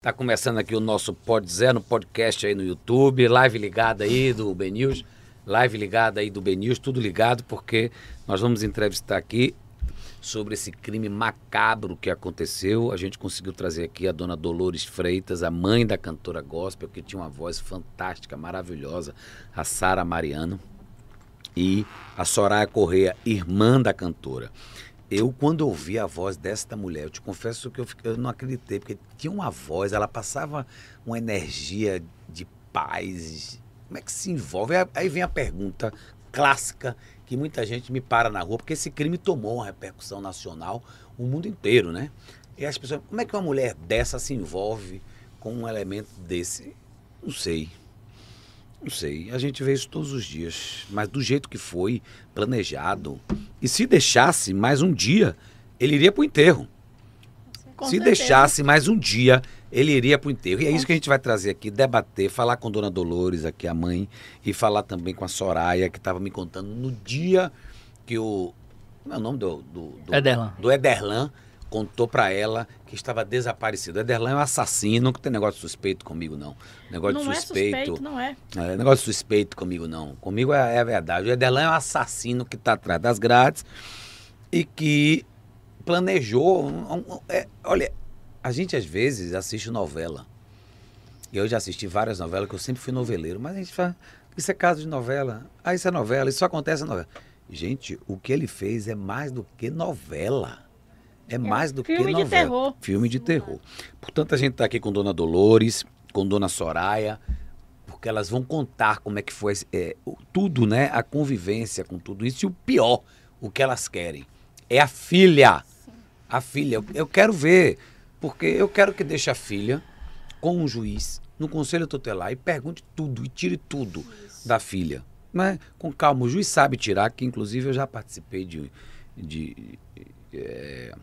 Tá começando aqui o nosso Pod Zé no podcast aí no YouTube, live ligada aí do Ben News, live ligada aí do Ben News, tudo ligado porque nós vamos entrevistar aqui sobre esse crime macabro que aconteceu. A gente conseguiu trazer aqui a dona Dolores Freitas, a mãe da cantora gospel, que tinha uma voz fantástica, maravilhosa, a Sara Mariano, e a Soraya Correia, irmã da cantora. Eu, quando ouvi a voz desta mulher, eu te confesso que eu, eu não acreditei, porque tinha uma voz, ela passava uma energia de paz. Como é que se envolve? Aí vem a pergunta clássica que muita gente me para na rua, porque esse crime tomou uma repercussão nacional, o mundo inteiro, né? E as pessoas, como é que uma mulher dessa se envolve com um elemento desse? Não sei. Não sei, a gente vê isso todos os dias, mas do jeito que foi, planejado. E se deixasse mais um dia, ele iria para o enterro. Com se certeza. deixasse mais um dia, ele iria para o enterro. E é isso que a gente vai trazer aqui, debater, falar com Dona Dolores, aqui a mãe, e falar também com a Soraya, que estava me contando no dia que o. Como é o nome do. Do, do Ederlan. Do Ederlan contou para ela que estava desaparecido. Ederlan é um assassino, não tem negócio de suspeito comigo, não. Negócio não de suspeito. É suspeito, não é. é. Negócio de suspeito comigo, não. Comigo é, é a verdade. O Ederlan é um assassino que está atrás das grades e que planejou. Um, um, é, olha, a gente às vezes assiste novela. E eu já assisti várias novelas, que eu sempre fui noveleiro, mas a gente fala, isso é caso de novela. Ah, isso é novela, isso só acontece na novela. Gente, o que ele fez é mais do que novela. É, é mais do filme que novela. Filme de terror. Filme de terror. Portanto, a gente está aqui com Dona Dolores, com Dona Soraya, porque elas vão contar como é que foi é, tudo, né? A convivência com tudo isso. E o pior, o que elas querem, é a filha. Sim. A filha. Eu, eu quero ver, porque eu quero que deixe a filha com um juiz no conselho tutelar e pergunte tudo e tire tudo isso. da filha. Né? Com calma, o juiz sabe tirar, que inclusive eu já participei de, de, de é,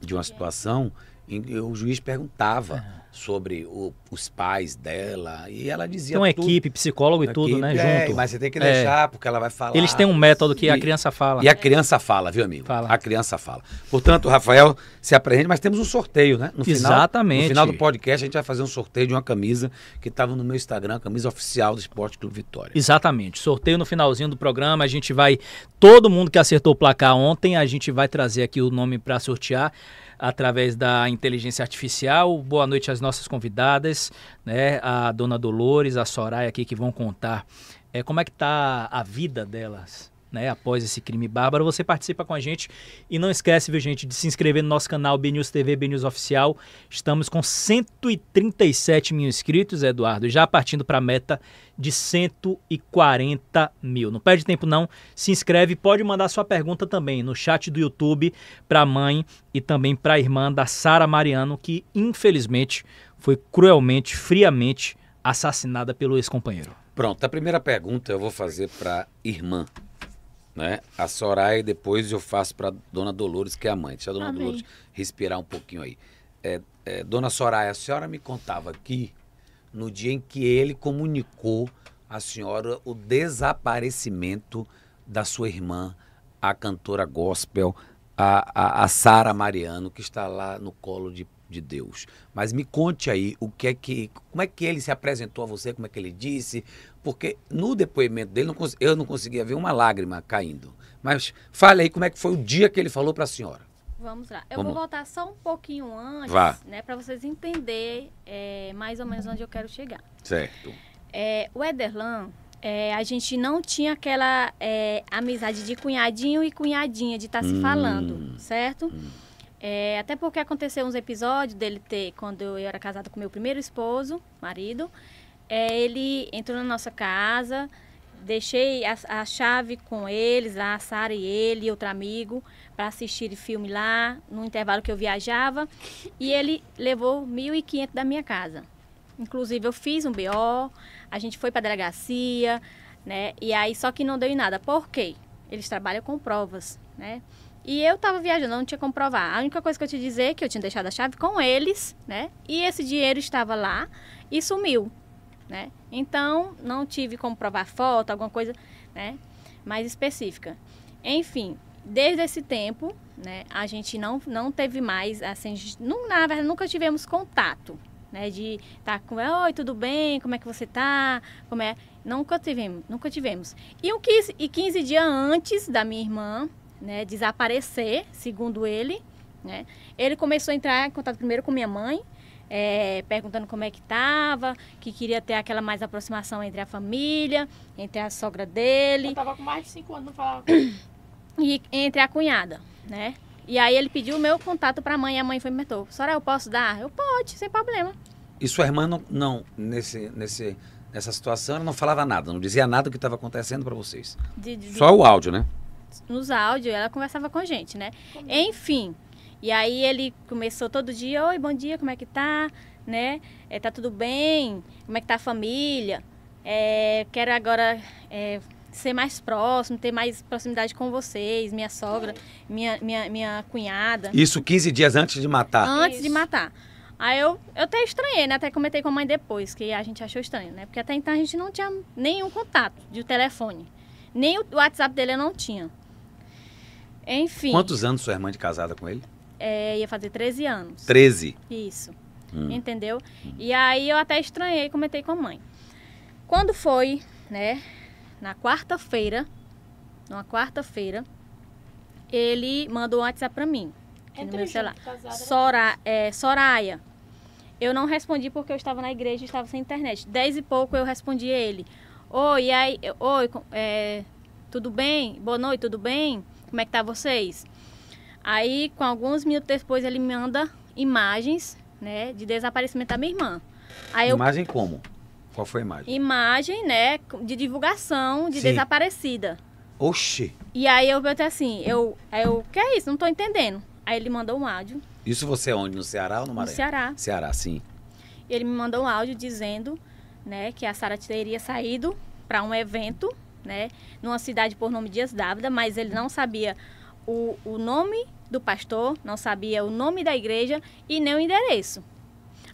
de uma situação o juiz perguntava sobre o, os pais dela e ela dizia Tem uma tudo. equipe, psicólogo e tudo, né, é, junto. Mas você tem que deixar, é. porque ela vai falar. Eles têm um método que e, a criança fala. E a criança fala, viu, amigo? Fala. A criança fala. Portanto, Rafael se apresente, mas temos um sorteio, né? No Exatamente. Final, no final do podcast, a gente vai fazer um sorteio de uma camisa que estava no meu Instagram, camisa oficial do Esporte Clube Vitória. Exatamente. Sorteio no finalzinho do programa, a gente vai. Todo mundo que acertou o placar ontem, a gente vai trazer aqui o nome para sortear através da inteligência artificial. Boa noite às nossas convidadas, né? A dona Dolores, a Soraya aqui que vão contar é, como é que tá a vida delas né, após esse crime bárbaro, você participa com a gente. E não esquece, viu, gente, de se inscrever no nosso canal BNews TV, BNews Oficial. Estamos com 137 mil inscritos, Eduardo, já partindo para a meta de 140 mil. Não perde tempo não, se inscreve, pode mandar sua pergunta também no chat do YouTube para a mãe e também para a irmã da Sara Mariano, que infelizmente foi cruelmente, friamente assassinada pelo ex-companheiro. Pronto, a primeira pergunta eu vou fazer para irmã né? A Soraya, depois eu faço para Dona Dolores, que é a mãe. Deixa a Dona Amém. Dolores respirar um pouquinho aí. É, é, Dona Soraya, a senhora me contava aqui no dia em que ele comunicou à senhora o desaparecimento da sua irmã, a cantora gospel, a, a, a Sara Mariano, que está lá no colo de de Deus. Mas me conte aí o que é que, como é que ele se apresentou a você, como é que ele disse, porque no depoimento dele não, eu não conseguia ver uma lágrima caindo. Mas fale aí como é que foi o dia que ele falou para a senhora. Vamos lá. Eu Vamos. vou voltar só um pouquinho antes, Vá. né, para vocês entenderem é, mais ou menos onde eu quero chegar. Certo. É, o Ederlan, é, a gente não tinha aquela é, amizade de cunhadinho e cunhadinha de estar tá se hum. falando, certo? Hum. É, até porque aconteceu uns episódios dele ter, quando eu era casada com meu primeiro esposo, marido, é, ele entrou na nossa casa, deixei a, a chave com eles, a Sara e ele e outro amigo, para assistir filme lá, no intervalo que eu viajava, e ele levou 1.500 da minha casa. Inclusive, eu fiz um BO, a gente foi para a delegacia, né? E aí, só que não deu em nada. Por quê? Eles trabalham com provas, né? E eu tava viajando, não tinha como provar. A única coisa que eu te dizer é que eu tinha deixado a chave com eles, né? E esse dinheiro estava lá e sumiu, né? Então, não tive como provar foto, alguma coisa, né? Mais específica. Enfim, desde esse tempo, né? A gente não, não teve mais, assim, não, na verdade, nunca tivemos contato, né? De estar tá com oi, tudo bem? Como é que você tá? Como é? Nunca tivemos, nunca tivemos. E, um 15, e 15 dias antes da minha irmã, né, desaparecer, segundo ele, né? Ele começou a entrar em contato primeiro com minha mãe, é, perguntando como é que estava, que queria ter aquela mais aproximação entre a família, entre a sogra dele. Eu tava com mais de cinco anos, não falava. E entre a cunhada, né? E aí ele pediu o meu contato para a mãe e a mãe foi me perguntou, senhora, eu posso dar? Eu pode, sem problema. E sua irmã não, não nesse, nesse, nessa situação, ela não falava nada, não dizia nada do que estava acontecendo para vocês. De, de, Só o áudio, né? Nos áudios, ela conversava com a gente, né? Enfim, e aí ele começou todo dia, oi, bom dia, como é que tá? Né? É, tá tudo bem? Como é que tá a família? É, quero agora é, ser mais próximo, ter mais proximidade com vocês, minha sogra, minha, minha, minha cunhada. Isso 15 dias antes de matar? Antes Isso. de matar. Aí eu, eu até estranhei, né? Até comentei com a mãe depois, que a gente achou estranho, né? Porque até então a gente não tinha nenhum contato de telefone. Nem o WhatsApp dele eu não tinha. Enfim. Quantos anos sua irmã de casada com ele? É, ia fazer 13 anos. 13? Isso. Hum. Entendeu? Hum. E aí eu até estranhei e comentei com a mãe. Quando foi, né, na quarta-feira, numa quarta-feira, ele mandou um WhatsApp pra mim. É no meu celular. Sora, é, Soraya. Eu não respondi porque eu estava na igreja e estava sem internet. Dez e pouco eu respondi a ele. Oi, e aí, oi, é, tudo bem? Boa noite, tudo bem? Como é que tá vocês? Aí, com alguns minutos depois, ele me manda imagens, né, de desaparecimento da minha irmã. Aí Imagem eu... como? Qual foi a imagem? Imagem, né, de divulgação de Sim. desaparecida. Oxi! E aí eu perguntei assim, eu, eu, que é isso? Não tô entendendo. Aí ele mandou um áudio. Isso você é onde? No Ceará ou no Maranhão? No Ceará. Ceará, sim. Ele me mandou um áudio dizendo, né, que a Sara teria saído para um evento, né, numa cidade por nome Dias Dávida, mas ele não sabia o, o nome do pastor, não sabia o nome da igreja e nem o endereço.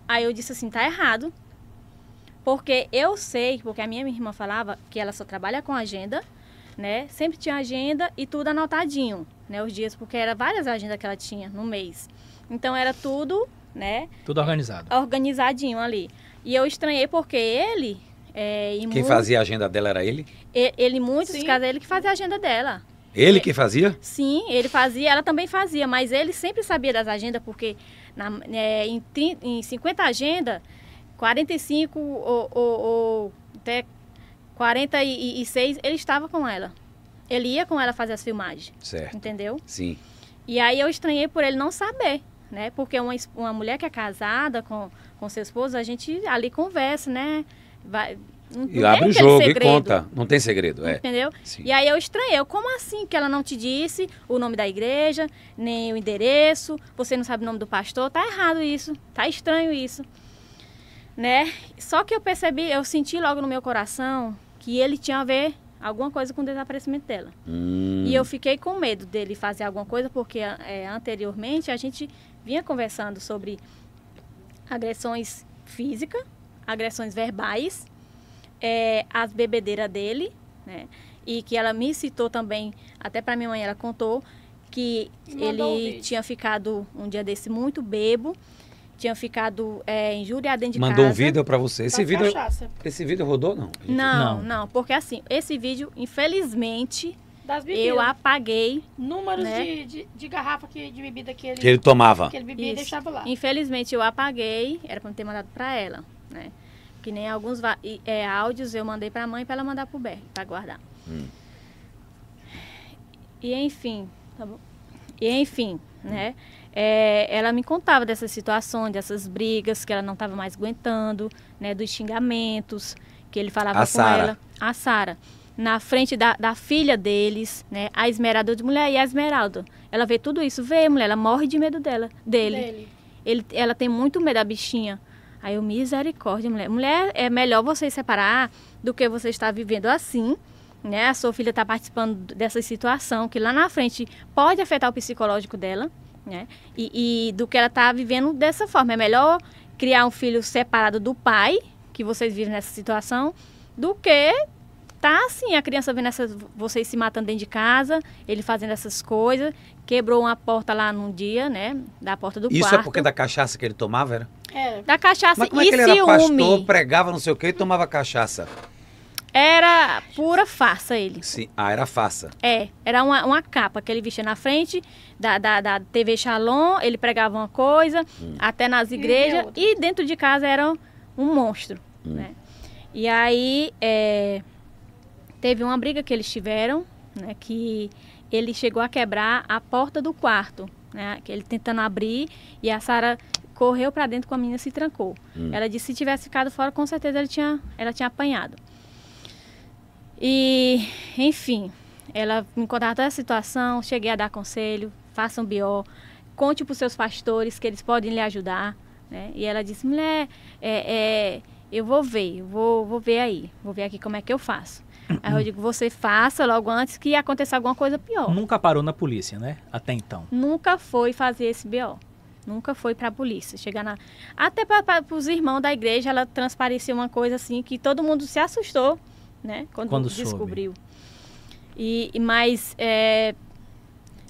Aí eu disse assim, tá errado. Porque eu sei, porque a minha irmã falava que ela só trabalha com agenda, né? Sempre tinha agenda e tudo anotadinho, né? Os dias, porque era várias agendas que ela tinha no mês. Então era tudo, né? Tudo organizado. Organizadinho ali. E eu estranhei porque ele. É, Quem muito, fazia a agenda dela era ele? Ele, ele muitos Sim. casos, ele que fazia a agenda dela. Ele que fazia? Sim, ele fazia, ela também fazia, mas ele sempre sabia das agendas, porque na, é, em, 30, em 50 agendas, 45 ou, ou, ou até 46, ele estava com ela. Ele ia com ela fazer as filmagens. Certo. Entendeu? Sim. E aí eu estranhei por ele não saber, né? Porque uma, uma mulher que é casada com, com seu esposo, a gente ali conversa, né? Vai, não, e abre o jogo segredo. e conta. Não tem segredo, é. Entendeu? Sim. E aí eu estranhei. Como assim que ela não te disse o nome da igreja, nem o endereço, você não sabe o nome do pastor? Tá errado isso. Tá estranho isso. Né? Só que eu percebi, eu senti logo no meu coração que ele tinha a ver alguma coisa com o desaparecimento dela. Hum. E eu fiquei com medo dele fazer alguma coisa, porque é, anteriormente a gente vinha conversando sobre agressões físicas, agressões verbais é, as bebedeiras dele, né? E que ela me citou também, até para minha mãe ela contou, que ele tinha ficado um dia desse muito bebo, tinha ficado é, injuriado dentro de Mandou casa. Mandou um vídeo para você. Esse vídeo, esse vídeo rodou não? Não, não, não, porque assim, esse vídeo, infelizmente, eu apaguei. Números né? de, de, de, garrafa que, de bebida que ele, que ele tomava. Que ele bebia Isso. e deixava lá. Infelizmente eu apaguei, era para ter mandado para ela, né? Que nem alguns é, áudios eu mandei para a mãe para ela mandar para o Berg, para guardar. Hum. E enfim, tá bom? E enfim, né? É, ela me contava dessas situações, dessas brigas que ela não estava mais aguentando, né? Dos xingamentos que ele falava a com ela. A Sara. Na frente da, da filha deles, né? A Esmeralda de mulher e a Esmeralda. Ela vê tudo isso, vê, mulher, ela morre de medo dela, dele. dele. Ele, ela tem muito medo da bichinha. Aí eu, misericórdia, mulher. Mulher, é melhor você separar do que você estar vivendo assim, né? A sua filha está participando dessa situação que lá na frente pode afetar o psicológico dela, né? E, e do que ela está vivendo dessa forma. É melhor criar um filho separado do pai, que vocês vivem nessa situação, do que tá assim, a criança vendo essas, vocês se matando dentro de casa, ele fazendo essas coisas, quebrou uma porta lá num dia, né, da porta do Isso quarto. Isso é porque da cachaça que ele tomava, era? É, Da cachaça Mas como é e que ele era ciúme. pastor, pregava não sei o que e tomava cachaça? Era pura farsa ele. Sim. Ah, era faça. É, era uma, uma capa que ele vestia na frente da, da, da TV Shalom, ele pregava uma coisa, até nas igrejas, outra. e dentro de casa era um monstro, né? E aí, é, teve uma briga que eles tiveram, né, que ele chegou a quebrar a porta do quarto, né, que ele tentando abrir, e a Sara correu para dentro com a menina e se trancou. Ela disse que se tivesse ficado fora, com certeza ele tinha, ela tinha apanhado. E, enfim, ela me contava toda a situação, cheguei a dar conselho, façam BO, conte para os seus pastores que eles podem lhe ajudar. Né? E ela disse, mulher, é, é, eu vou ver, eu vou, vou ver aí, vou ver aqui como é que eu faço. Aí eu digo, você faça logo antes que aconteça alguma coisa pior. Nunca parou na polícia, né? Até então. Nunca foi fazer esse BO. Nunca foi para a polícia. Chegar na. Até para os irmãos da igreja, ela transpareceu uma coisa assim que todo mundo se assustou, né? Quando, Quando soube. descobriu. E, e mas é,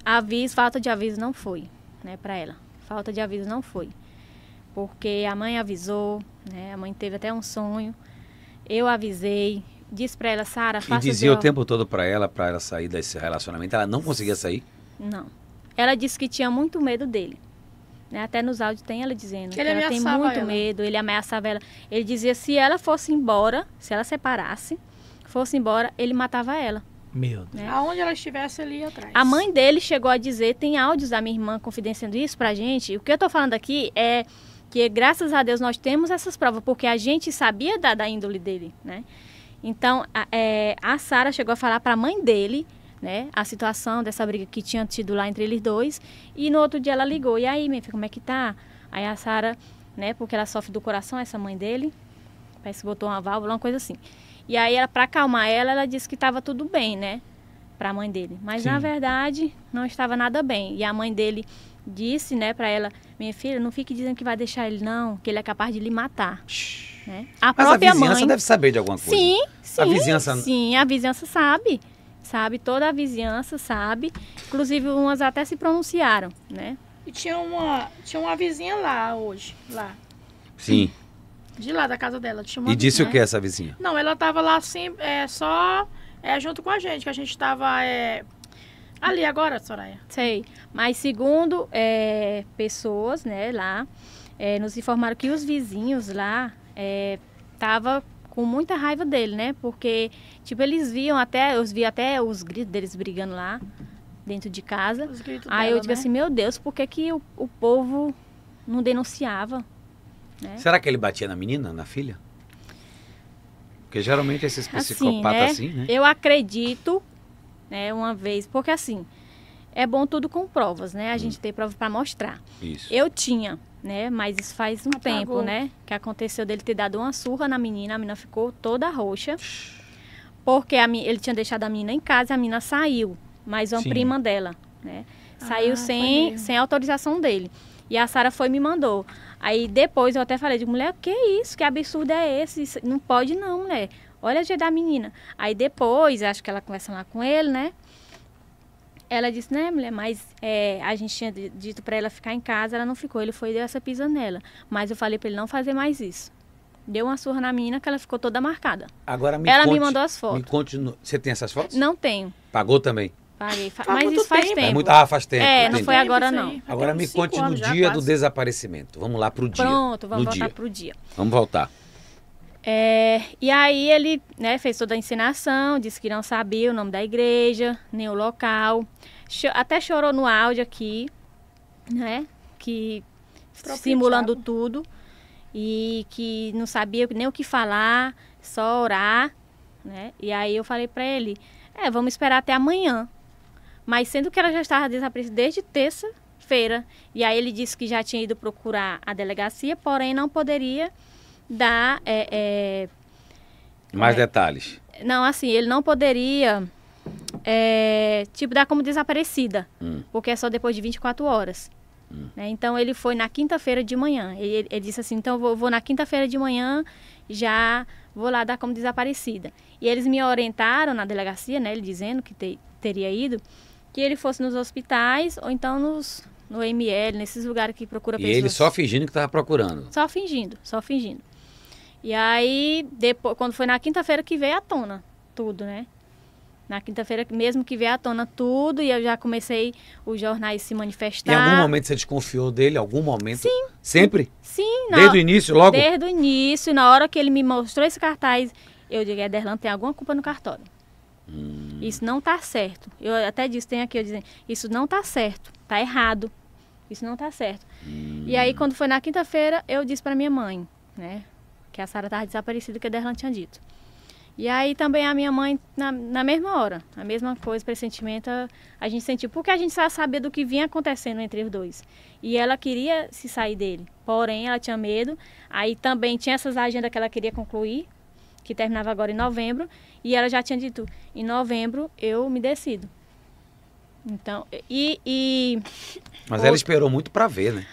aviso, falta de aviso não foi, né, para ela. Falta de aviso não foi. Porque a mãe avisou, né? A mãe teve até um sonho. Eu avisei, disse para ela, Sara, E faça dizia o tempo todo pra ela, pra ela sair desse relacionamento. Ela não conseguia sair. Não. Ela disse que tinha muito medo dele. Né? Até nos áudios tem ela dizendo que Ele ela tem ameaçava muito ela. medo, ele ameaçava ela. Ele dizia se ela fosse embora, se ela separasse, fosse embora, ele matava ela. Meu Deus. Né? aonde ela estivesse, ele ia atrás. A mãe dele chegou a dizer, tem áudios da minha irmã confidenciando isso pra gente. O que eu tô falando aqui é que graças a Deus nós temos essas provas, porque a gente sabia da, da índole dele, né? Então, a, é, a Sara chegou a falar pra mãe dele, né, a situação dessa briga que tinha tido lá entre eles dois, e no outro dia ela ligou, e aí, minha filha, como é que tá? Aí a Sara, né, porque ela sofre do coração, essa mãe dele, parece que botou uma válvula, uma coisa assim. E aí, ela, pra acalmar ela, ela disse que estava tudo bem, né? Pra mãe dele. Mas na Sim. verdade, não estava nada bem. E a mãe dele disse, né, pra ela: Minha filha, não fique dizendo que vai deixar ele, não, que ele é capaz de lhe matar. Né? A Mas a própria vizinhança mãe. deve saber de alguma coisa. Sim, sim. A vizinhança- Sim, a vizinhança sabe. Sabe, toda a vizinhança sabe. Inclusive, umas até se pronunciaram, né? E tinha uma, tinha uma vizinha lá hoje, lá. Sim. De lá da casa dela. Tinha uma E disse o que essa vizinha? Não, ela tava lá assim, é, só é, junto com a gente, que a gente tava é, ali agora, Soraya. Sei. Mas segundo é, pessoas, né, lá, é, nos informaram que os vizinhos lá é, tava com muita raiva dele, né? Porque, tipo, eles viam até, eu vi até os gritos deles brigando lá dentro de casa. Os gritos Aí dela, eu digo né? assim, meu Deus, por que, que o, o povo não denunciava? né? Será que ele batia na menina, na filha? Porque geralmente esses Assim, psicopatas né? assim, né? Eu acredito, né, uma vez, porque assim, é bom tudo com provas, né? A gente tem prova para mostrar. Isso. Eu tinha, né? Mas isso faz um Apagou. tempo, né? Que aconteceu dele ter dado uma surra na menina, a menina ficou toda roxa. Porque a, ele tinha deixado a menina em casa e a menina saiu. Mas uma Sim. prima dela, né? Saiu Ah, sem, sem autorização dele. E a Sara foi e me mandou. Aí depois eu até falei, de mulher, que isso? Que absurdo é esse? Isso não pode não, mulher. Olha a jeito da menina. Aí depois, acho que ela conversa lá com ele, né? Ela disse, né, mulher, mas é, a gente tinha di- dito pra ela ficar em casa, ela não ficou. Ele foi e deu essa pisa nela. Mas eu falei pra ele não fazer mais isso. Deu uma surra na menina que ela ficou toda marcada. Agora me ela conte, me mandou as Me fotos. conte no- Você tem essas fotos? Não tenho. Pagou também? Paguei. Fa- mas isso faz tempo. tempo. É muito... Ah, faz tempo. É, não entendi. foi Tempo agora, não. Agora me conte no dia do desaparecimento. Vamos lá pro dia. Pronto, vamos no voltar dia. pro dia. Vamos voltar. É, e aí ele né, fez toda a encenação, disse que não sabia o nome da igreja, nem o local. Cho- até chorou no áudio aqui, né? Que Próprio simulando diabo. tudo. E que não sabia nem o que falar, só orar, né? E aí eu falei pra ele, é, vamos esperar até amanhã. Mas sendo que ela já estava desaparecida desde terça-feira. E aí ele disse que já tinha ido procurar a delegacia, porém não poderia dar. é, Mais É. detalhes. é, não, assim, ele não poderia. é, tipo, dar como desaparecida. Hum. Porque é só depois de 24 horas. né? Então ele foi na quinta-feira de manhã. Ele, ele disse assim: então eu vou, vou na quinta-feira de manhã, já vou lá dar como desaparecida. E eles me orientaram na delegacia, né? Ele dizendo que te- teria ido, que ele fosse nos hospitais ou então nos, no ML, nesses lugares que procura E pessoas. ele só fingindo que tava procurando. Só fingindo, só fingindo. E aí, depois, quando foi na quinta-feira que veio à tona tudo, né? Na quinta-feira mesmo que veio à tona tudo, e eu já comecei os jornais se manifestar. Em algum momento você desconfiou dele? Algum momento? Sim. Sempre? Sim, na, Desde o início, logo? Desde o início, na hora que ele me mostrou esse cartaz, eu digo, Ederlan tem alguma culpa no cartório. Hum. Isso não tá certo. Eu até disse, tem aqui, eu dizendo, isso não tá certo, tá errado. Isso não tá certo. E aí, quando foi na quinta-feira, eu disse para minha mãe, né? Que a Sara estava desaparecida, que a Derlan tinha dito. E aí também a minha mãe, na, na mesma hora, a mesma coisa, pressentimento, a, a gente sentiu. Porque a gente já sabia do que vinha acontecendo entre os dois. E ela queria se sair dele. Porém, ela tinha medo. Aí também tinha essas agendas que ela queria concluir, que terminava agora em novembro. E ela já tinha dito, em novembro eu me decido. Então, e, e Mas ela esperou muito pra ver, né?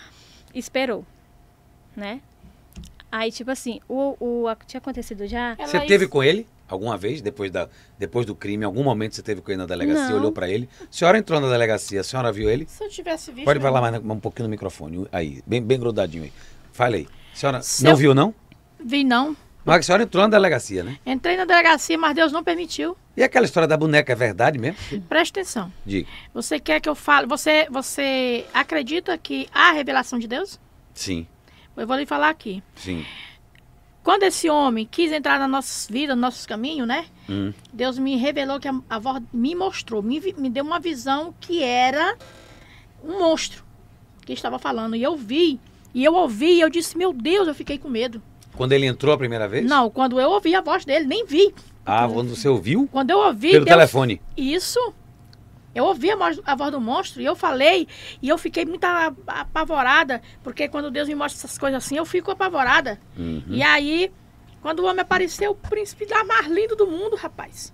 esperou, né? Aí, tipo assim, o, o, a- tinha acontecido já? Ela Você is- teve com ele alguma vez, depois, da, depois do crime, em algum momento você teve com ele na delegacia, Não. olhou pra ele? A senhora entrou na delegacia, a senhora viu ele? Se eu tivesse visto. Pode falar mais um pouquinho no microfone, aí, bem, bem grudadinho aí. Fala aí. A senhora Se não eu- viu, não? Vi não. Mas a senhora entrou na delegacia, né? Entrei na delegacia, mas Deus não permitiu. E aquela história da boneca é verdade mesmo? Presta atenção. Diga. Você quer que eu fale? Você, você acredita que há revelação de Deus? Sim, Eu vou lhe falar aqui. sim. Quando esse homem quis entrar na nossa vida, no nosso caminho, né? Hum. Deus me revelou que a, a avó me mostrou, me, me deu uma visão que era um monstro que estava falando. E eu vi, e eu ouvi, e eu disse, meu Deus, eu fiquei com medo. Quando ele entrou a primeira vez? Não, quando eu ouvi a voz dele, nem vi. Ah, quando você ouviu? Quando eu ouvi, Pelo Deus, telefone. Isso. Eu ouvi a voz, a voz do monstro e eu falei, e eu fiquei muito apavorada, porque quando Deus me mostra essas coisas assim, eu fico apavorada. Uhum. E aí, quando o homem apareceu, o príncipe lá mais lindo do mundo, rapaz.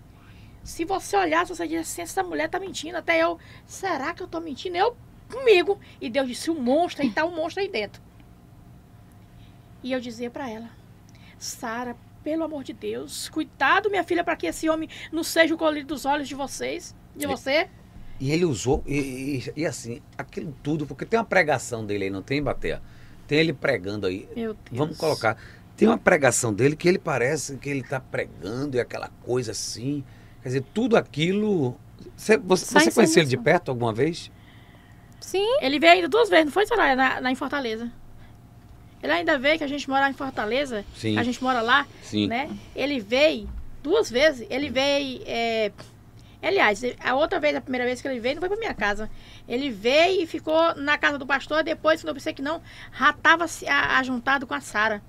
Se você olhasse, você diz assim, essa mulher tá mentindo. Até eu, será que eu tô mentindo? Eu, comigo. E Deus disse, o monstro, aí tá um monstro aí dentro. E eu dizia pra ela, Sara, pelo amor de Deus, cuidado, minha filha, para que esse homem não seja o colírio dos olhos de vocês, de você. E ele usou, e, e- e assim, aquilo tudo, porque tem uma pregação dele aí, não tem, Bater? Tem ele pregando aí. Meu Deus. Vamos colocar. Tem uma pregação dele que ele parece que ele tá pregando e aquela coisa assim. Quer dizer, tudo aquilo. Você, você, você conheceu ele de perto alguma vez? Sim, Ele veio ainda duas vezes, não foi, Soraya, na, na, em Fortaleza? Ele ainda veio, que a gente mora em Fortaleza, Sim. a gente mora lá, Sim. né? Ele veio duas vezes. Ele veio. é, Aliás, a outra vez, a primeira vez que ele veio, não foi pra minha casa. Ele veio e ficou na casa do pastor. Depois, quando eu pensei que não, já estava se a- ajuntado com a Sara.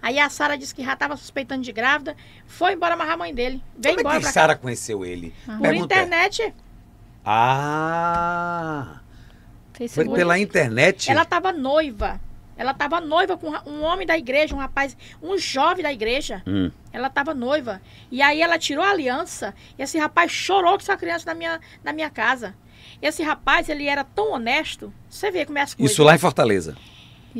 Aí a Sara disse que já estava suspeitando de grávida. Foi embora amarrar a mãe dele. Veio Como é embora que pra Sara conheceu ele? Ah. Por Pergunta é- internet. Ah! Foi pela internet? Ela estava noiva. Ela estava noiva com um homem da igreja, um rapaz, um jovem da igreja. Hum. Ela estava noiva. E aí ela tirou a aliança. E esse rapaz chorou com essa criança na minha, na minha casa. Esse rapaz, ele era tão honesto. Você vê como é as coisas. Isso lá em Fortaleza.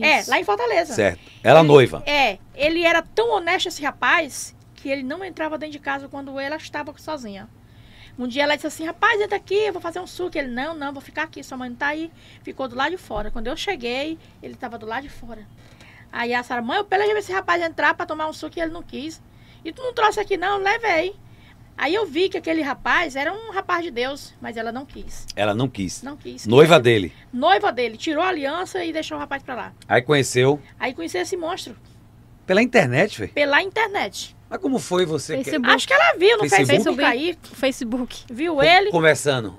É, Isso. lá em Fortaleza. Certo. Ela noiva. É, ele era tão honesto esse rapaz que ele não entrava dentro de casa quando ela estava sozinha. Um dia ela disse assim, rapaz, entra aqui, eu vou fazer um suco. Ele, não, não, vou ficar aqui, sua mãe não tá aí. Ficou do lado de fora. Quando eu cheguei, ele estava do lado de fora. Aí a Sara, mãe, eu pelejei esse rapaz entrar para tomar um suco e ele não quis. E tu não trouxe aqui não, levei. Aí eu vi que aquele rapaz era um rapaz de Deus, mas ela não quis. Ela não quis. Não quis. Noiva dele. Noiva dele, tirou a aliança e deixou o rapaz pra lá. Aí conheceu Aí conheci esse monstro pela internet, velho. pela internet. Mas como foi você que- Facebook. Acho que ela viu no Facebook? Facebook, aí, O Facebook. viu Co- ele. conversando?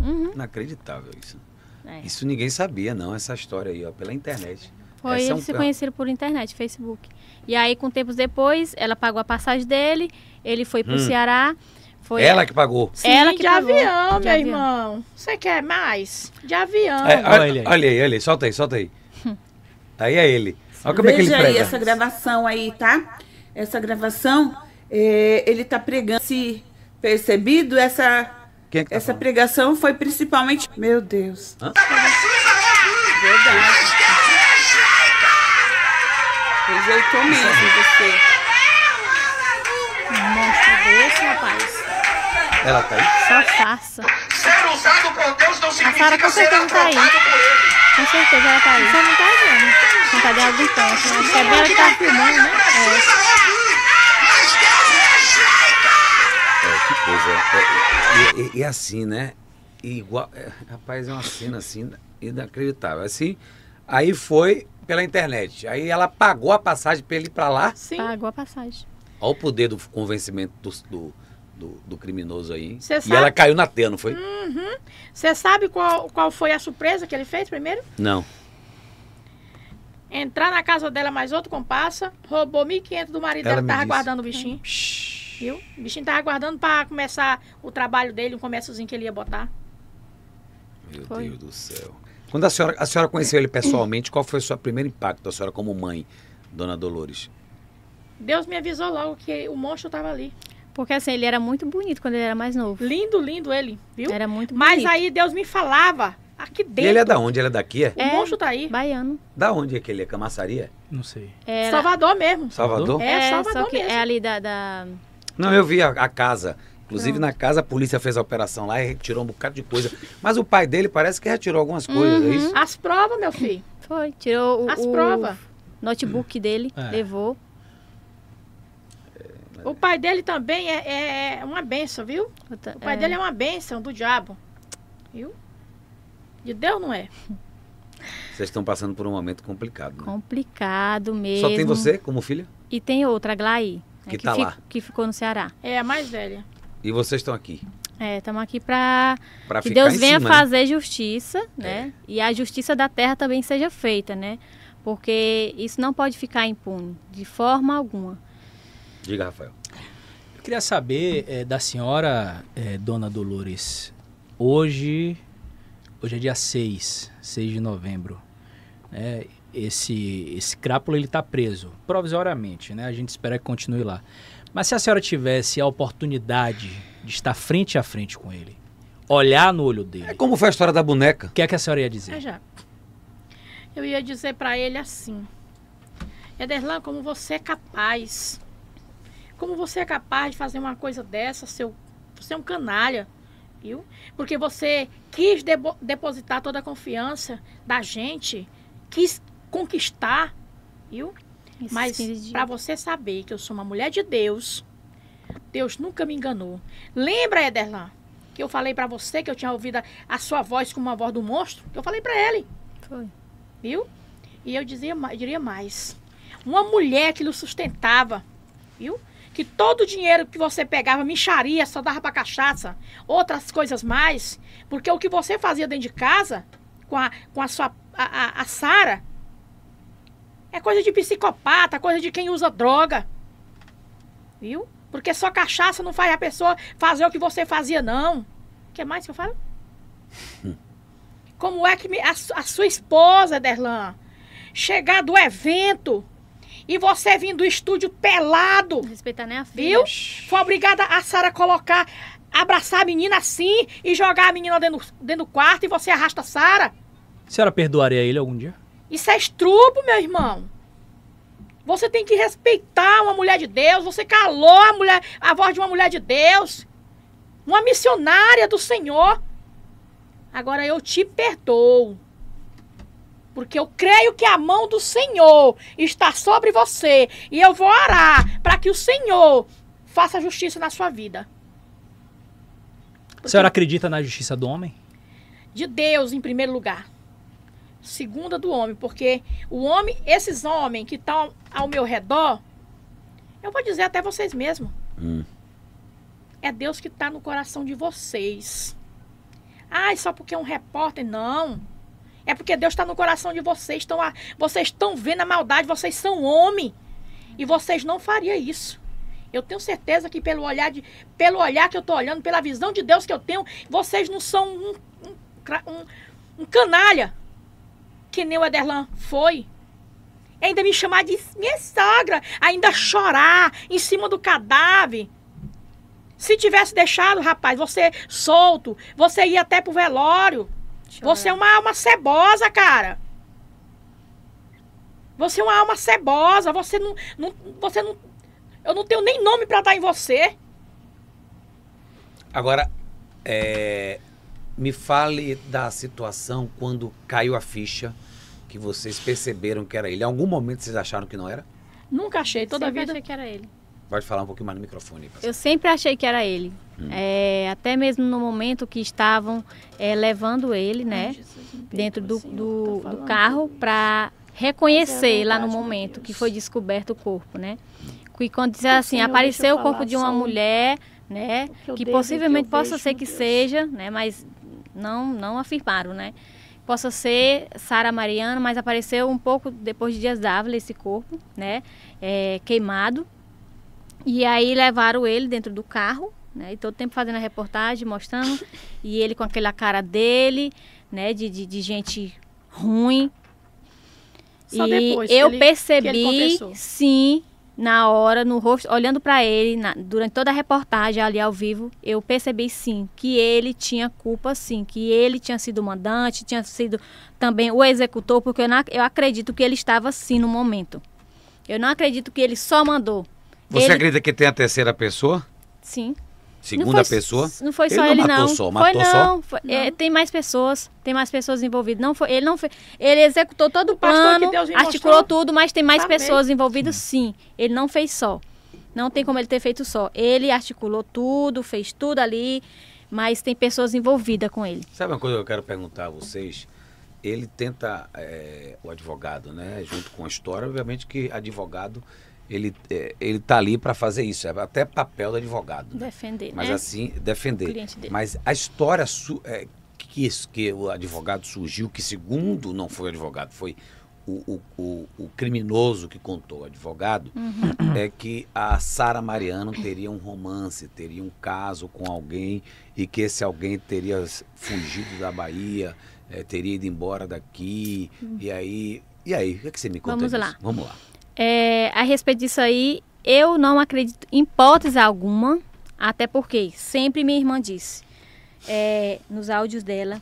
Uhum. Inacreditável isso. É. Isso ninguém sabia, não, essa história aí, ó, pela internet. Foi, Essa é um eles se ca- conheceram por internet, Facebook. E aí, com tempos depois, ela pagou a passagem dele, ele foi pro Hum. Ceará. Foi Ela que pagou. Sim, ela que de pagou. avião, De meu avião. irmão. Você quer mais? De avião. É, olha, olha ele aí. olha aí, olha aí, solta aí, solta aí. Aí é ele. Olha como é que ele Veja aí prega. essa gravação aí, tá? Essa gravação, é, ele tá pregando. Se percebido, essa, é tá essa falando? pregação foi principalmente. Meu Deus. Hã? Verdade. Rejeitou mesmo você. monstro desse, rapaz. Ela tá aí? Só faça. Ser usado por Deus não significa ser tá aí. por ele. Com certeza ela tá aí. Você não tá vendo. Não tá de algum tempo. Acho que é bem ela que tá filmando, né? É, que coisa. É, e, e- e assim, né? E igual, é, rapaz, é uma cena assim inacreditável. Assim, aí foi pela internet. Aí ela pagou a passagem pra ele ir pra lá. Sim. Pagou a passagem. Olha o poder do convencimento do, do, do- do criminoso aí. Cê e sabe- ela caiu na teia, não foi? Você sabe qual, qual foi a surpresa que ele fez primeiro? Não. Entrar na casa dela mais outro comparsa, roubou 1.500 do marido Ela dela, me tava disse. guardando o bichinho. Viu? O bichinho tava aguardando pra começar o trabalho dele, um comérciozinho que ele ia botar. Meu Foi. Deus do céu. Quando a senhora, a senhora conheceu ele pessoalmente, qual foi o seu primeiro impacto, a senhora como mãe, dona Dolores? Deus me avisou logo que o monstro tava ali. Porque assim, ele era muito bonito quando ele era mais novo. Lindo, lindo ele, viu? Era muito Mas bonito. aí Deus me falava, aqui E dentro, ele é da onde? Ele é daqui, é? o É. monstro tá aí. Baiano. Da onde é que ele é? Camaçaria? Não sei. Era... Salvador mesmo. Salvador? É, É, Salvador só que mesmo. é ali da... da- Não, eu vi a, a casa. Inclusive, Pronto. na casa, a polícia fez a operação lá e retirou um bocado de coisa. Mas o pai dele parece que retirou algumas coisas, é isso? As provas, meu filho. Foi, tirou o, As provas. notebook dele, É. levou. O pai dele também é, é uma benção, viu? O pai é, dele é uma benção do diabo. Viu? De Deus não é. Vocês estão passando por um momento complicado, né? complicado mesmo. Só tem você como filha? E tem outra, a Glaí. né, Que tá lá. Que ficou no Ceará. É a mais velha. E vocês estão aqui. É, estamos aqui para Pra que Deus venha cima, né? fazer justiça, né? E a justiça da terra também seja feita, né? Porque isso não pode ficar impune, de forma alguma. Diga, Rafael. Eu queria saber eh, da senhora, eh, dona Dolores, hoje, hoje é dia 6, 6 de novembro, né? Esse, esse crápula ele está preso, provisoriamente, né? A gente espera que continue lá. Mas se a senhora tivesse a oportunidade de estar frente a frente com ele, olhar no olho dele, É como foi a história da boneca. o que é que a senhora ia É dizer? já. Eu ia dizer pra ele assim: Ederlan, como você é capaz. Como você é capaz de fazer uma coisa dessa, seu. Você é um canalha, viu? Porque você quis depositar toda a confiança da gente, quis conquistar, viu? Esses Mas para você saber que eu sou uma mulher de Deus, Deus nunca me enganou. Lembra, Ederlan, que eu falei para você que eu tinha ouvido a, a sua voz como a voz do monstro? Eu falei para ele, Foi. viu? E eu dizia, ma- diria mais. Uma mulher que lhe sustentava, viu? Que todo o dinheiro que você pegava, micharia, só dava para cachaça, outras coisas mais, porque o que você fazia dentro de casa com a, com a sua a, a, a Sara é coisa de psicopata, coisa de quem usa droga. Viu? Porque só cachaça não faz a pessoa fazer o que você fazia, não. O que mais que eu falo? Como é que me- a, a sua esposa, Derlan, chegar do evento e você vir do estúdio pelado, Não respeitar nem a filha. viu? Foi obrigada a Sara colocar, abraçar a menina assim e jogar a menina dentro, dentro do quarto e você arrasta a Sara? A senhora perdoaria ele algum dia? Isso é estrupo, meu irmão. Você tem que respeitar uma mulher de Deus. Você calou a, mulher, a voz de uma mulher de Deus. Uma missionária do Senhor. Agora eu te perdoo. Porque eu creio que a mão do Senhor está sobre você. E eu vou orar para que o Senhor faça justiça na sua vida. A senhora acredita na justiça do homem? de Deus em primeiro lugar. Segunda do homem, porque o homem, esses homens que estão ao meu redor, eu vou dizer até vocês mesmos. Hum. É Deus que está no coração de vocês. Ai, só porque é um repórter, não. É porque Deus está no coração de vocês. Estão a, vocês estão vendo a maldade, vocês são homem. E vocês não fariam isso. Eu tenho certeza que pelo olhar, de, pelo olhar que eu estou olhando, pela visão de Deus que eu tenho, vocês não são um, um, um- um canalha. Que nem o Ederlan foi. Ainda me chamar de minha sogra. Ainda chorar em cima do cadáver. Se tivesse deixado, rapaz, você solto, você ia até pro velório. Você é uma alma cebosa, cara. Você é uma alma cebosa. Você não, não- você não. Eu não tenho nem nome pra dar em você. Agora, é, me fale da situação quando caiu a ficha que vocês perceberam que era ele. Em algum momento vocês acharam que não era? Nunca achei, toda a Sempre vida. achei que era ele. Pode falar um pouquinho mais no microfone. aí. Eu sempre achei que era ele. Hum. É, até mesmo no momento que estavam é, levando ele, né? dentro do, do, tá do carro para reconhecer lá no momento que foi descoberto o corpo, né? E quando diz assim, apareceu o corpo de uma mulher, né? que possivelmente possa ser que seja, né? Mas não, não afirmaram, né? Possa ser Sara Mariano, mas apareceu um pouco depois de Dias Dávila esse corpo, né? É, queimado. E aí levaram ele dentro do carro, né? E todo tempo fazendo a reportagem, mostrando. e ele com aquela cara dele, né? De, de, de gente ruim. Só e depois que eu ele- percebi, que ele confessou. sim, na hora, no rosto, olhando para ele, na- durante toda a reportagem ali ao vivo, eu percebi sim que ele tinha culpa, sim, que ele tinha sido o mandante, tinha sido também o executor, porque eu, não, eu acredito que ele estava sim no momento. Eu não acredito que ele só mandou. Você ele, acredita que tem a terceira pessoa? Sim. Segunda não foi, pessoa? Não foi Ele só não ele, matou não. só, foi matou só? não. Foi- é, tem mais pessoas. Tem mais pessoas envolvidas. Não foi, ele não foi. Ele executou todo o plano, articulou mostrou, tudo, mas tem mais amei. pessoas envolvidas, sim. Ele não fez só. Não tem como ele ter feito só. Ele articulou tudo, fez tudo ali, mas tem pessoas envolvidas com ele. Sabe uma coisa que eu quero perguntar a vocês? Ele tenta, é, o advogado, né, junto com a história, obviamente que advogado, ele, é, ele tá ali para fazer isso, é até papel do advogado. né? Defender, Mas né? assim, defender. cliente dele. Mas a história é, que, que o advogado surgiu, que segundo não foi o advogado, foi o, o, o, o criminoso que contou o advogado, Uhum. é que a Sara Mariano teria um romance, teria um caso com alguém e que esse alguém teria fugido da Bahia, eh, teria ido embora daqui. E aí. E aí, o que, é que você me conta. Vamos disso? lá. Vamos lá. É, a respeito disso aí, eu não acredito em hipótese alguma, até porque sempre minha irmã disse é, nos áudios dela,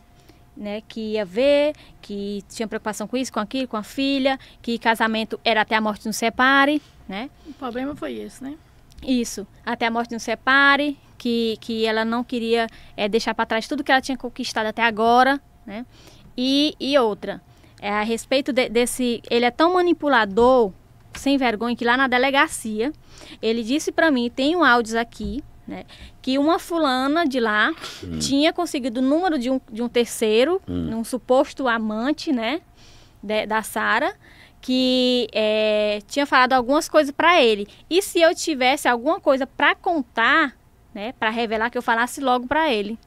né, que ia ver, que tinha preocupação com isso, com aquilo, com a filha, que casamento era até a morte nos separe, né? O problema foi esse, né? Isso, até a morte nos separe, que, que ela não queria é, deixar para trás tudo que ela tinha conquistado até agora, né? E, e outra, é, a respeito de- desse, ele é tão manipulador, sem vergonha, que lá na delegacia, ele disse para mim, tem um áudios aqui, né? Que uma fulana de lá tinha conseguido o número de um, de um terceiro, um suposto amante, né? de- da Sara, que é, tinha falado algumas coisas para ele. E se eu tivesse alguma coisa para contar, né, para revelar que eu falasse logo para ele.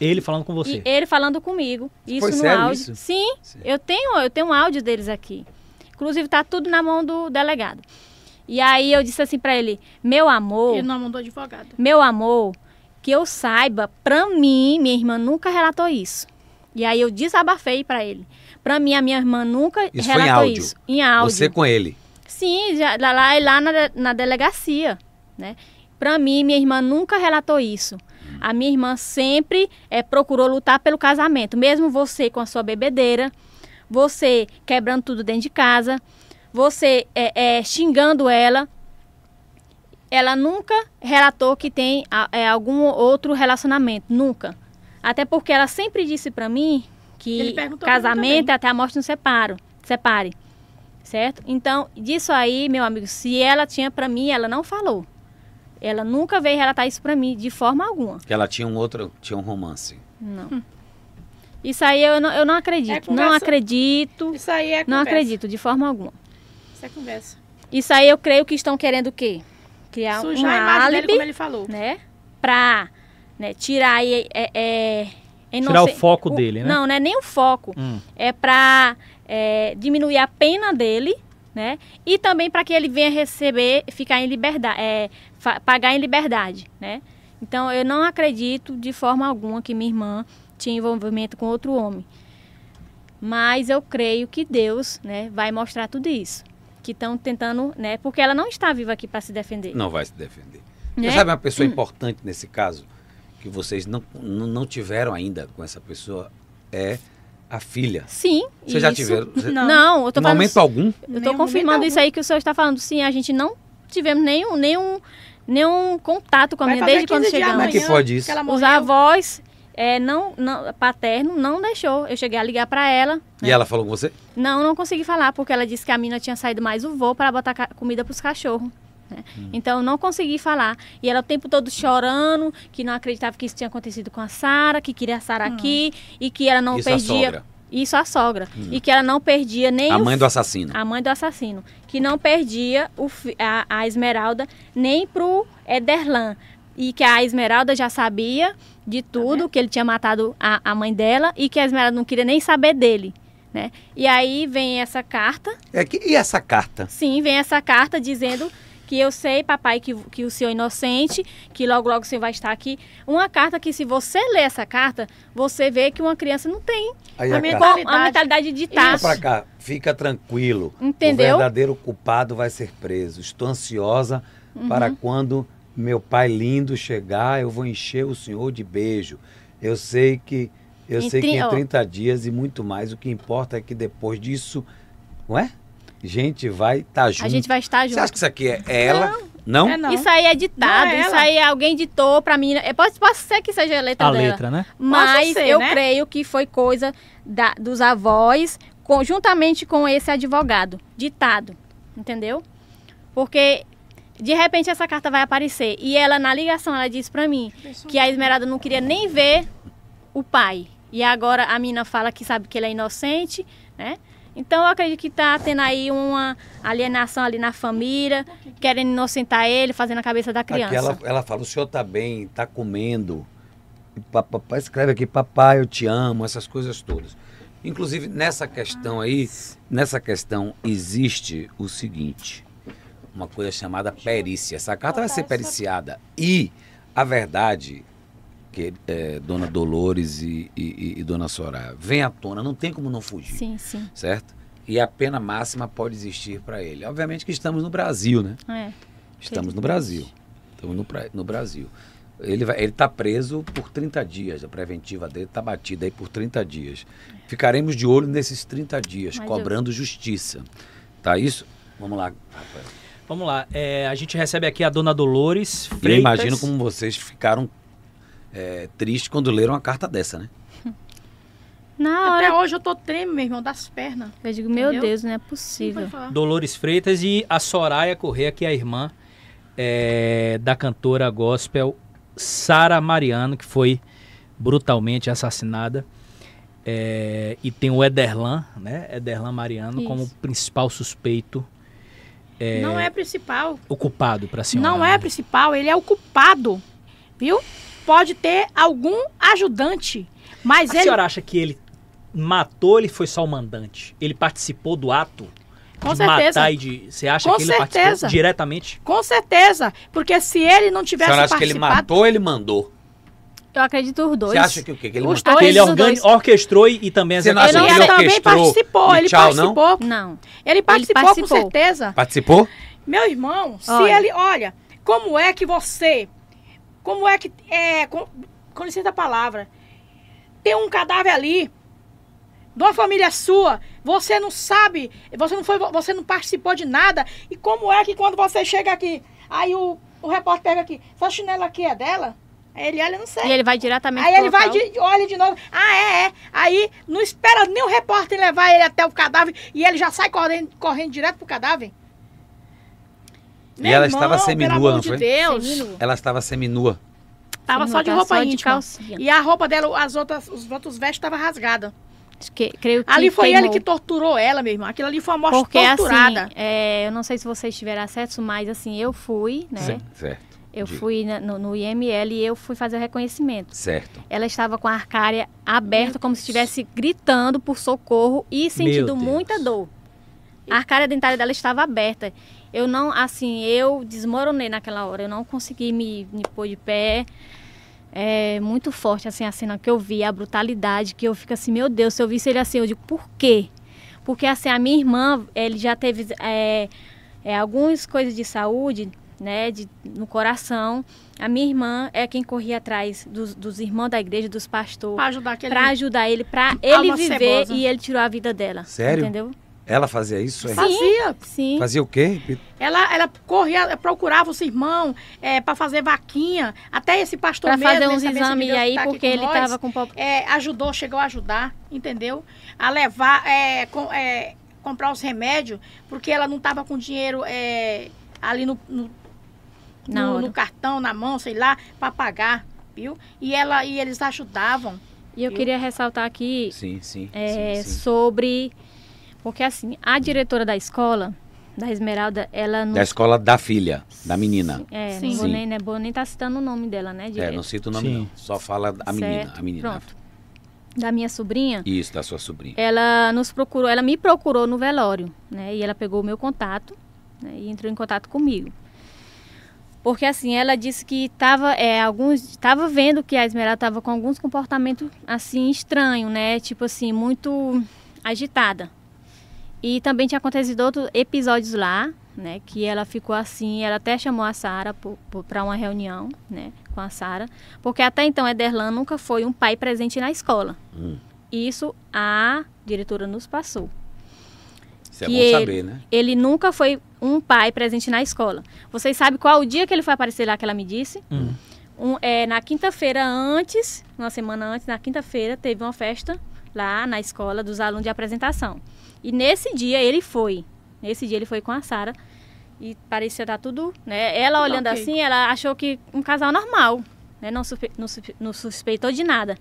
Ele falando com você. E ele falando comigo. Isso Foi no sério áudio. isso? Sim, Sim. eu tenho, eu tenho um áudio deles aqui. Inclusive tá tudo na mão do delegado. E aí eu disse assim para ele: "Meu amor, Ele não mandou advogado. meu amor, que eu saiba, pra mim, minha irmã nunca relatou isso. E aí eu desabafei pra ele. Pra mim, a minha irmã nunca Isso foi em relatou áudio? isso. Em áudio. Você com ele. Sim, já, lá, lá, lá na, na delegacia, né? Pra mim, minha irmã nunca relatou isso. A minha irmã sempre eh, procurou lutar pelo casamento. Mesmo você com a sua bebedeira, você quebrando tudo dentro de casa, você eh, eh, xingando ela. Ela nunca relatou que tem eh, algum outro relacionamento. Nunca. Até porque ela sempre disse pra mim que casamento é até a morte nos separo, separe. Certo? Então, disso aí, meu amigo, se ela tinha pra mim, ela não falou. Ela nunca veio relatar isso pra mim, de forma alguma. Que ela tinha um outro, tinha um romance. Não. Isso aí eu não, eu não acredito. É não acredito. Isso aí é Não conversa. acredito, de forma alguma. Isso é conversa. Isso aí eu creio que estão querendo o quê? Criar Sujar um a imagem dele, álibi, como ele falou. né? Pra né, tirar aí. É, é, Tirar o foco dele, né? Não, não é nem o foco. Hum. é para diminuir a pena dele, né? E também para que ele venha receber, ficar em liberdade, é, pagar em liberdade, né? Então eu não acredito de forma alguma que minha irmã tinha envolvimento com outro homem. Mas eu creio que Deus, né, vai mostrar tudo isso. Que estão tentando, né? Porque ela não está viva aqui para se defender. Não vai se defender. Né? Você sabe uma pessoa importante nesse caso, que vocês não, não, não tiveram ainda com essa pessoa, é a filha. Sim. Vocês já tiveram? Você- Não, eu tô Em falando momento algum? Eu estou confirmando isso aí que o senhor está falando. Sim, a gente não tivemos nenhum, nenhum, nenhum contato com a minha desde quando 15 dias chegamos. Como é que pode isso? ela Os avós é, não, não, paterno não deixou. Eu cheguei a ligar para ela. E ela falou com você? Não, não consegui falar, porque ela disse que a mina tinha saído mais o voo para botar comida para os cachorros. né? Hum. Então eu não consegui falar. E ela o tempo todo chorando, que não acreditava que isso tinha acontecido com a Sara, que queria a Sara aqui e que ela não Isso a perdia. sogra. Isso a sogra. E que ela não perdia nem A o mãe do assassino. a mãe do assassino, que não perdia o fi- a, a Esmeralda nem pro Ederlan. E que a Esmeralda já sabia de tudo, que ele tinha matado a, a mãe dela e que a Esmeralda não queria nem saber dele. Né? E aí vem essa carta, É que, e essa carta? sim, vem essa carta dizendo que eu sei, papai, que, que o senhor é inocente, que logo, logo o senhor vai estar aqui. Uma carta que, se você ler essa carta, você vê que uma criança não tem Aí A a carta. com a mentalidade de Fica estar. pra cá, fica tranquilo. Entendeu? O verdadeiro culpado vai ser preso. Estou ansiosa Uhum. para quando meu pai lindo chegar, eu vou encher o senhor de beijo. Eu sei que eu Em sei que em ó. 30 dias e muito mais, o que importa é que depois disso, não é? A gente vai estar junto. A gente vai estar Você junto. acha que isso aqui é ela? Não? É não. Isso aí é ditado, é isso aí alguém ditou pra mim. É, pode, pode ser que seja a letra A dela. letra, né? Mas ser, eu né? creio que foi coisa da- dos avós, conjuntamente com esse advogado. Ditado. Entendeu? Porque de repente essa carta vai aparecer. E ela, na ligação, ela disse pra mim que a Esmeralda não queria nem ver o pai. E agora a mina fala que sabe que ele é inocente, né? Então eu acredito que tá tendo aí uma alienação ali na família, querendo inocentar ele, fazendo a cabeça da criança. Ela, ela fala, o senhor tá bem, tá comendo. Pa- Papai escreve aqui, papai, eu te amo, essas coisas todas. Inclusive, nessa questão aí, nessa questão existe o seguinte, uma coisa chamada perícia. Essa carta vai ser periciada. E a verdade, que é, Dona Dolores e, e- e Dona Soraya, vem à tona, não tem como não fugir Sim, sim. certo? E a pena máxima pode existir para ele. Obviamente que estamos no Brasil, né? É. Estamos no Brasil. Estamos no, no Brasil. Ele está preso por 30 dias. A preventiva dele está batida aí por 30 dias. Ficaremos de olho nesses 30 dias, Mas eu- cobrando justiça. Tá isso? Vamos lá, Rafael. Vamos lá. é, a gente recebe aqui a dona Dolores E eu Freitas. imagino como vocês ficaram é, tristes quando leram uma carta dessa, né? Na Até hora hoje eu tô tremendo, meu irmão, das pernas. eu digo, meu Entendeu? Deus, não é possível. falar. Dolores Freitas e a Soraya Corrêa, que é a irmã é, da cantora gospel Sara Mariano, que foi brutalmente assassinada. É, e tem o Ederlan, né? Ederlan Mariano Isso. como principal suspeito, Não é principal. o culpado para a senhora. Não né? é principal, ele é o culpado. Viu? Pode ter algum ajudante, mas A ele senhora acha que ele matou, ele foi só o mandante? Ele participou do ato? Com de certeza. matar e de. Você acha Com que ele certeza. participou diretamente? com certeza, porque se ele não A tivesse senhora acha que ele participado, matou ou ele mandou? Eu acredito os dois. Você acha que o quê? Que ele Os dois, Que ele os organi- dois. orquestrou e, e também Você não acha ele, que ele também participou, e ele tchau, participou. Não. Ele participou, participou. com certeza. Participou? Meu irmão, se Olha. ele, olha, como é que você, como é que é, com, com licença a palavra, tem um cadáver ali de uma família sua, você não sabe, você não foi, você não participou de nada, e como é que quando você chega aqui, aí o, o repórter pega aqui, essa chinela aqui é dela? Aí ele olha, não sei. E ele vai diretamente Aí pro ele vai, local. de, olha de novo. Ah, é, é. Aí não espera nem o repórter levar ele até o cadáver e ele já sai correndo, correndo direto pro cadáver. E ela estava seminua, não de foi? Deus. Ela estava seminua. Tava só de roupa só de íntima. calcinha. E a roupa dela, as outras, os outros vestes estavam rasgadas. Que- creio que Ali foi queimou. ele que torturou ela, meu irmão. Aquilo ali foi uma morte Porque torturada. assim, é, eu não sei se vocês tiveram acesso, mas assim, eu fui, né? Cer- Certo. Eu Diga. fui na- no, no IML e eu fui fazer o reconhecimento. Certo. Ela estava com a arcária aberta, como se estivesse gritando por socorro e sentindo muita dor. A arcária dentária dela estava aberta. Eu não, assim, eu desmoronei naquela hora. Eu não consegui me, me pôr de pé. É muito forte, assim, a cena que eu vi, a brutalidade, que eu fico assim, meu Deus, se eu visse ele assim, eu digo, por quê? Porque, assim, a minha irmã, ele já teve é, é, algumas coisas de saúde, né, de, no coração. A minha irmã é quem corria atrás dos, dos irmãos da igreja, dos pastores, Pra ajudar aquele... para ajudar ele, para ele viver cebosa. e ele tirou a vida dela. Sério? Entendeu? Ela fazia isso? aí? Fazia. Sim. Fazia o quê? Ela, ela corria, procurava os irmãos é, para fazer vaquinha. Até esse pastor Pra mesmo, fazer uns de exames aí, tá porque ele nós, tava com... é, ajudou, chegou a ajudar, entendeu? A levar, é, com- é, comprar os remédios, porque ela não estava com dinheiro é, ali no, no, no- no cartão, na mão, sei lá, para pagar, viu? E, ela, e eles ajudavam. E eu Viu? queria ressaltar aqui Sim, sim. é, sim, sim. sobre... Porque assim, a diretora da escola, da Esmeralda, ela não... Da escola da filha, da menina. É, Sim. não vou nem, não é bom nem estar citando o nome dela, né, É, direto. não cita o nome Sim. não. Só fala a menina, Certo, a menina. Pronto. Da minha sobrinha, Isso, da sua sobrinha. ela nos procurou, ela me procurou no velório, né? E ela pegou o meu contato né, e entrou em contato comigo. Porque assim, ela disse que estava é, alguns estava vendo que a Esmeralda estava com alguns comportamentos assim estranhos, né? Tipo assim, muito agitada. E também tinha acontecido outros episódios lá, né? Que ela ficou assim, ela até chamou a Sara para uma reunião, né? Com a Sara, porque até então Ederlan nunca foi um pai presente na escola. Hum. Isso a diretora nos passou. Isso é bom ele- saber, né? Ele nunca foi um pai presente na escola. Vocês sabem qual o dia que ele foi aparecer lá que ela me disse? Hum. Um, é, na quinta-feira antes, uma semana antes, na quinta-feira, teve uma festa lá na escola dos alunos de apresentação. E nesse dia ele foi. Nesse dia ele foi com a Sara. E parecia estar tudo, né? Ela olhando ok. assim, ela achou que um casal normal, né? Não, suspe- não suspe- não suspeitou de nada.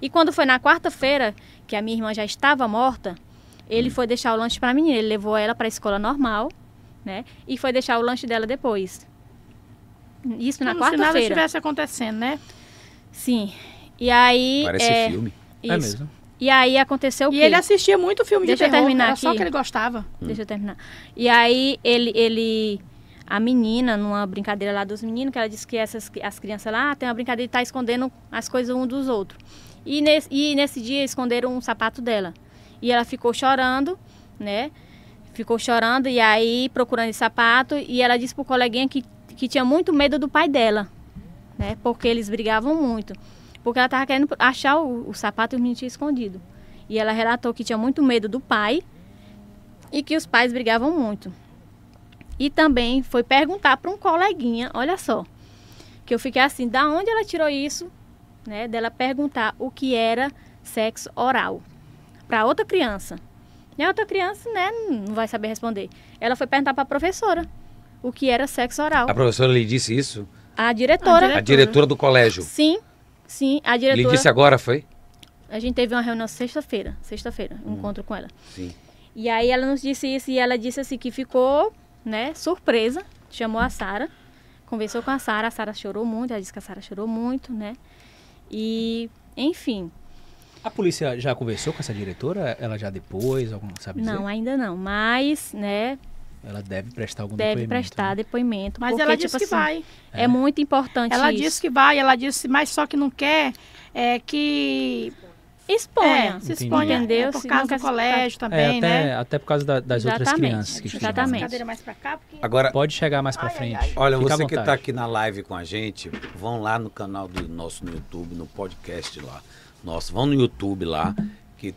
E quando foi na quarta-feira, que a minha irmã já estava morta, ele foi deixar o lanche para a menina. Ele levou ela para a escola normal, né? E foi deixar o lanche dela depois. Isso na Como se nada quarta-feira. estivesse acontecendo, né? Sim. E aí. Parece é, filme. É Isso. mesmo. E aí aconteceu o E quê? ele assistia muito filme Deixa eu de terror, terminar era só aqui. que ele gostava. Deixa eu terminar. E aí ele, ele, a menina, numa brincadeira lá dos meninos, que ela disse que essas, as crianças lá "Ah, tem uma brincadeira de estar escondendo as coisas um dos outros. E nesse, e nesse dia esconderam um sapato dela. E ela ficou chorando, né? Ficou chorando e aí procurando sapato. E ela disse pro coleguinha que, que tinha muito medo do pai dela, né? Porque eles brigavam muito. Porque ela tava querendo achar o, o sapato e o menino tinha escondido. E ela relatou que tinha muito medo do pai e que os pais brigavam muito. E também foi perguntar para um coleguinha, olha só, que eu fiquei assim, da onde ela tirou isso, né, dela perguntar o que era sexo oral para outra criança. E a outra criança, né, não vai saber responder. Ela foi perguntar para a professora o que era sexo oral. A professora lhe disse isso? A diretora. A diretora do colégio. Sim, sim, a Lhe diretora. disse agora, foi? A gente teve uma reunião sexta-feira, sexta-feira, um encontro com ela. Sim. E aí ela nos disse isso e ela disse assim que ficou, né, surpresa, chamou a Sara, conversou com a Sara, a Sara chorou muito, ela disse que a Sara chorou muito, né? E, enfim, A polícia já conversou com essa diretora? Ela já depois, algum, sabe dizer? não, ainda não, mas, né, Ela deve prestar algum deve depoimento. prestar né? depoimento. Mas porque, ela tipo disse que assim, vai. É muito importante Ela isso. disse que vai, ela disse, mas só que não quer é, que Exponha, é, se exponha entendeu? é, por causa do colégio É, também, até, né? até por causa da- das outras Exatamente, crianças que exatamente. Cadeira mais pra cá, porque... Agora, Pode chegar mais pra Ai, ai, frente. ai. olha, Fica você que está aqui na live com a gente, vão lá no canal do nosso no YouTube, no podcast lá. Nossa, vão no YouTube lá, que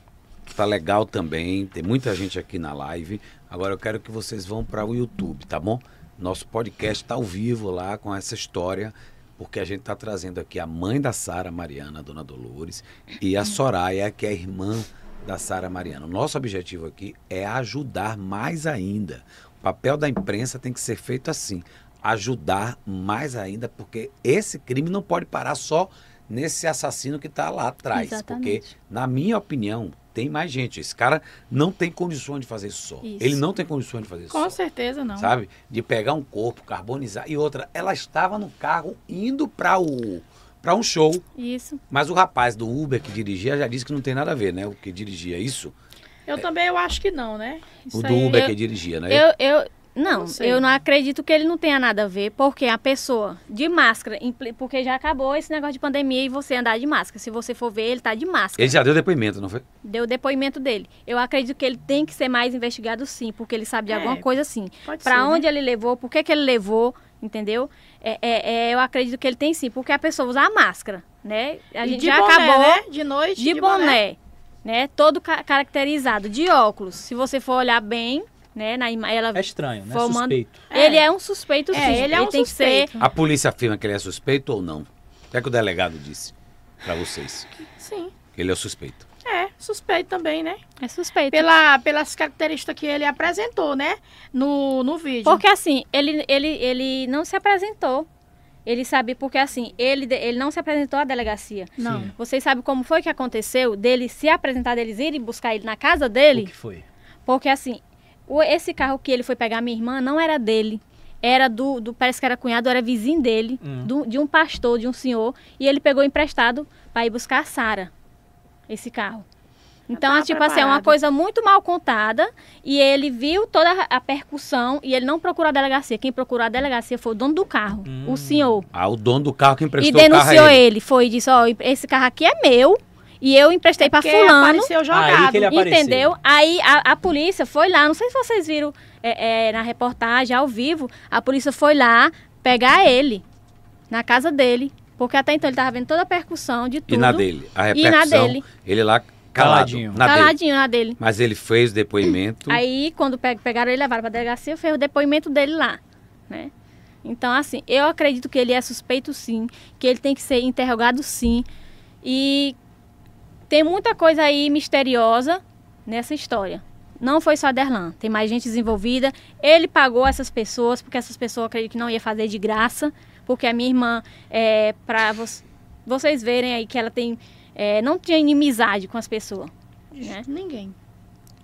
tá legal também. Tem muita gente aqui na live. Agora eu quero que vocês vão para o YouTube, tá bom? Nosso podcast está ao vivo lá com essa história, porque a gente está trazendo aqui a mãe da Sara Mariana, dona Dolores, e a Soraya, que é a irmã da Sara Mariana. O nosso objetivo aqui é ajudar mais ainda. O papel da imprensa tem que ser feito assim, ajudar mais ainda, porque esse crime não pode parar só nesse assassino que está lá atrás, porque Exatamente. na minha opinião tem mais gente. Esse cara não tem condições de fazer isso só. Isso. Ele não tem condições de fazer isso Com só certeza não. sabe? De pegar um corpo, carbonizar. E outra, ela estava no carro indo para o para um show, Isso. mas o rapaz do Uber que dirigia já disse que não tem nada a ver, né? O que dirigia isso, Eu também eu acho que não, né? Isso o do aí- Uber eu- que dirigia, né? Eu, eu, não, Não eu não acredito que ele não tenha nada a ver, porque a pessoa de máscara, porque já acabou esse negócio de pandemia e você andar de máscara. Se você for ver, ele tá de máscara. Ele já deu depoimento, não foi? Deu o depoimento dele. Eu acredito que ele tem que ser mais investigado sim, porque ele sabe de É, alguma coisa sim. Pode Pra ser, onde né? ele levou, por que, que ele levou, entendeu? É, é- é, eu acredito que ele tem sim, porque a pessoa usa a máscara, né? A E gente de já boné, acabou né? De noite, de, boné. né? Todo ca- caracterizado de óculos. Se você for olhar bem, né? Na ima- ela É estranho, né? formando- Suspeito. Ele é um suspeito, sim. É, ele é um tem suspeito. que ser A polícia afirma que ele é suspeito ou não? O que é que o delegado disse pra vocês? Sim. Ele é o suspeito. É, suspeito também, né? é suspeito. Pela, pelas características que ele apresentou, né? No, no vídeo. Porque assim, ele, ele, ele não se apresentou. Ele sabe, porque assim, ele, ele não se apresentou à delegacia. Não. Sim. Vocês sabem como foi que aconteceu dele se apresentar, deles irem buscar ele na casa O dele? que foi? Porque assim, o- esse carro que ele foi pegar minha irmã não era dele. Era do, do parece que era cunhado, era vizinho dele, Hum. do- de um pastor, de um senhor. E ele pegou emprestado para ir buscar a Sara, esse carro. Então, é tipo assim, é uma preparado. coisa muito mal contada. E ele viu toda a- percussão e ele não procurou a delegacia. Quem procurou a delegacia foi o dono do carro, Hum. o senhor. Ah, o dono do carro que E emprestou o carro denunciou a ele. ele. Foi e disse: Ó, esse carro aqui é meu. E eu emprestei para É Porque Fulano. apareceu jogado. que ele apareceu. Entendeu? Aí a, a polícia foi lá, não sei se vocês viram é, é, na reportagem, ao vivo, a polícia foi lá pegar ele na casa dele. Porque até então ele tava vendo toda a percussão de tudo. E na dele? A E na repercussão, dele. ele lá. Caladinho. Na dele. Caladinho na dele. Mas ele fez o depoimento. Aí, quando pe- pegaram ele e levaram pra delegacia, fez o depoimento dele lá, né? Então, assim, eu acredito que ele é suspeito sim, que ele tem que ser interrogado sim. E tem muita coisa aí misteriosa nessa história. Não foi só Derlan, tem mais gente desenvolvida. Ele pagou essas pessoas, porque essas pessoas eu acredito que não ia fazer de graça, porque a minha irmã, é, para vocês verem aí que ela tem, é, não tinha inimizade com as pessoas. né? Ninguém.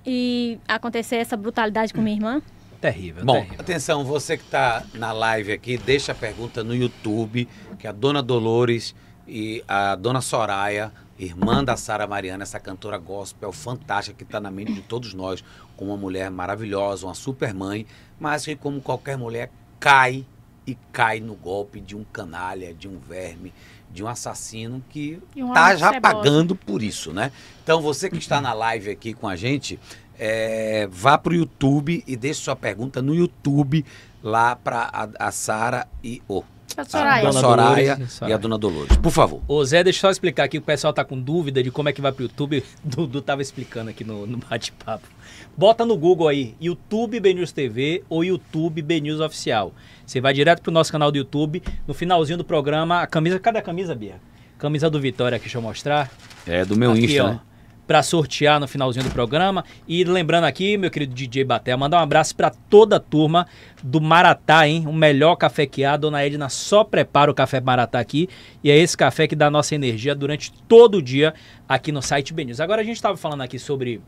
E acontecer essa brutalidade com minha irmã. Terrível, Bom, terrível. atenção, você que está na live aqui, deixa a pergunta no YouTube, que a dona Dolores e a dona Soraya, irmã da Sara Mariana, essa cantora gospel fantástica que está na mente de todos nós, com uma mulher maravilhosa, uma super mãe, mas que como qualquer mulher cai e cai no golpe de um canalha, de um verme, de um assassino que E um tá homem já pagando por isso, né? Então você que está na live aqui com a gente, é, vá pro YouTube e deixe sua pergunta no YouTube lá para a, a Sara e o A a Soraya. Dona Soraya Dolores e e Soraya. a dona Dolores. Por favor. Ô Zé, deixa eu só explicar aqui, o pessoal tá com dúvida de como é que vai pro YouTube. Dudu tava explicando aqui no, no bate-papo. Bota no Google aí, YouTube BNews TV ou YouTube BNews Oficial. Você vai direto pro nosso canal do YouTube. No finalzinho do programa, a camisa. Cadê a camisa, Bia? Camisa do Vitória aqui, deixa eu mostrar. É do meu aqui, Insta, ó, né? Pra sortear no finalzinho do programa. E lembrando aqui, meu querido DJ Batel, mandar um abraço pra toda a turma do Maratá, hein? O melhor café que há. A dona Edna só prepara o café Maratá aqui. E é esse café que dá nossa energia durante todo o dia aqui no site BNews. Agora a gente estava falando aqui sobre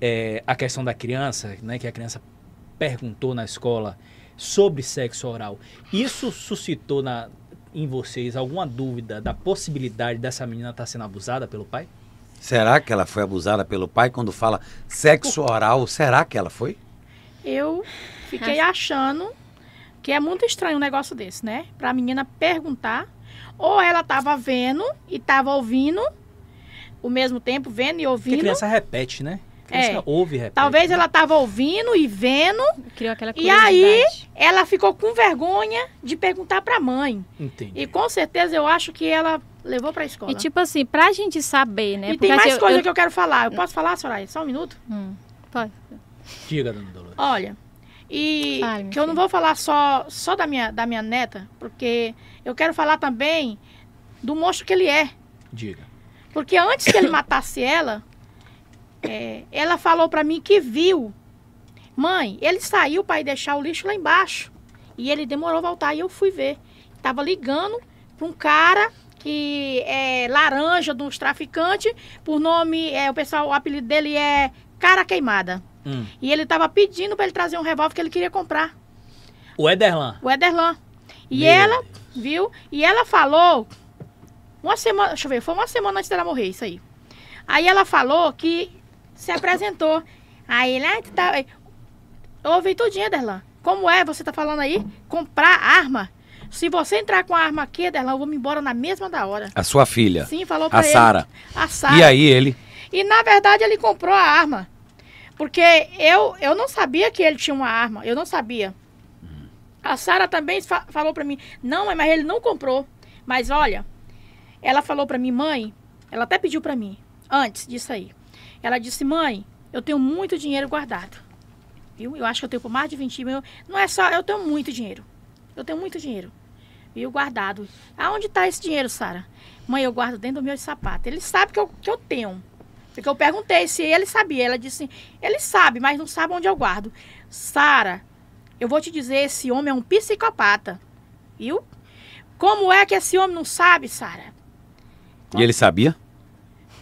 é, a questão da criança, né? Que a criança perguntou na escola sobre sexo oral. Isso suscitou na, em vocês alguma dúvida da possibilidade dessa menina estar sendo abusada pelo pai? Será que ela foi abusada pelo pai quando fala sexo oral? Será que ela foi? Eu fiquei achando que é muito estranho um negócio desse, né? Pra menina perguntar. Ou ela tava vendo e tava ouvindo, ao mesmo tempo, vendo e Porque ouvindo. criança repete, né? É. ouve repete. Talvez né? ela tava ouvindo e vendo. Criou aquela E aí-. Ela ficou com vergonha de perguntar pra mãe. Entendi. E com certeza eu acho que ela levou pra escola. E tipo assim, pra gente saber, né? E tem Porque, mais assim, coisa eu- que eu quero falar. Eu posso falar, Soraya? Só um minuto? Hum, pode. Diga, dona Dolores. Olha, e Fale, que eu não vou falar só, só da, minha, da minha neta, porque eu quero falar também do monstro que ele é. Diga. Porque antes que ele matasse ela, é, ela falou pra mim que viu. Mãe, ele saiu para ir deixar o lixo lá embaixo. E ele demorou a voltar e eu fui ver. Tava ligando pra um cara que é laranja dos traficantes, por nome, é, o pessoal, o apelido dele é Cara Queimada. Hum. E ele tava pedindo para ele trazer um revólver que ele queria comprar, O Ederlan. o Ederlan. E Meu ela, Deus. viu? E ela falou uma semana, deixa eu ver, foi uma semana antes dela morrer isso aí. Aí ela falou que se apresentou. Aí ele, ah, tu tá, eu ouvi tudinho, Ederlan. Como é, você tá falando aí? Comprar arma? Se você entrar com a arma aqui, Ederlan, eu vou me embora na mesma da hora. A sua filha, Sim, falou pra a ele. Sara. A Sara. E aí ele? E na verdade ele comprou a arma. Porque eu, eu não sabia que ele tinha uma arma. Eu não sabia. A Sara também fa- falou pra mim: "Não, mas ele não comprou". Mas olha, ela falou pra mim: "Mãe, ela até pediu pra mim antes disso aí. Ela disse, mãe, eu tenho muito dinheiro guardado. Viu? Eu acho que eu tenho por mais de 20 mil. Não é só, eu tenho muito dinheiro. Eu tenho muito dinheiro. Viu? Guardado. Aonde está esse dinheiro, Sara? Mãe, eu guardo dentro do meu sapato. Ele sabe que eu, que eu tenho. Porque eu perguntei se ele sabia. Ela disse, ele sabe, mas não sabe onde eu guardo. Sara, eu vou te dizer, esse homem é um psicopata. Viu? Como é que esse homem não sabe, Sara? E ele sabia?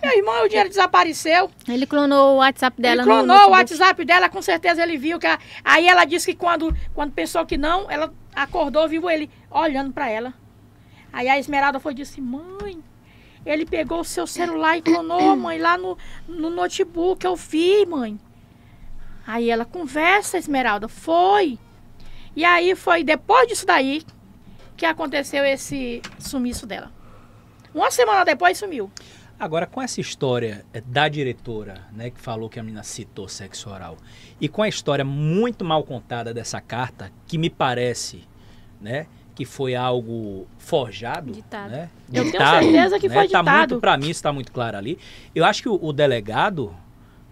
Meu irmão, o dinheiro desapareceu. Ele clonou o WhatsApp dela ele no clonou o. WhatsApp dela, com certeza ele viu que a- aí ela disse que quando, quando pensou que não, ela acordou, viu ele olhando pra ela. Aí a Esmeralda foi e disse: "Mãe, ele pegou o seu celular e clonou, mãe, lá no, no notebook, eu vi, mãe". Aí ela conversa, Esmeralda, foi. E aí foi depois disso daí que aconteceu esse sumiço dela. Uma semana depois sumiu. Agora, com essa história eh, da diretora, né, que falou que a menina citou sexo oral, e com a história muito mal contada dessa carta, que me parece, né, que foi algo forjado, Ditado. né? Eu tenho certeza que foi Tá ditado. muito, para mim, está muito claro ali. Eu acho que o, o delegado,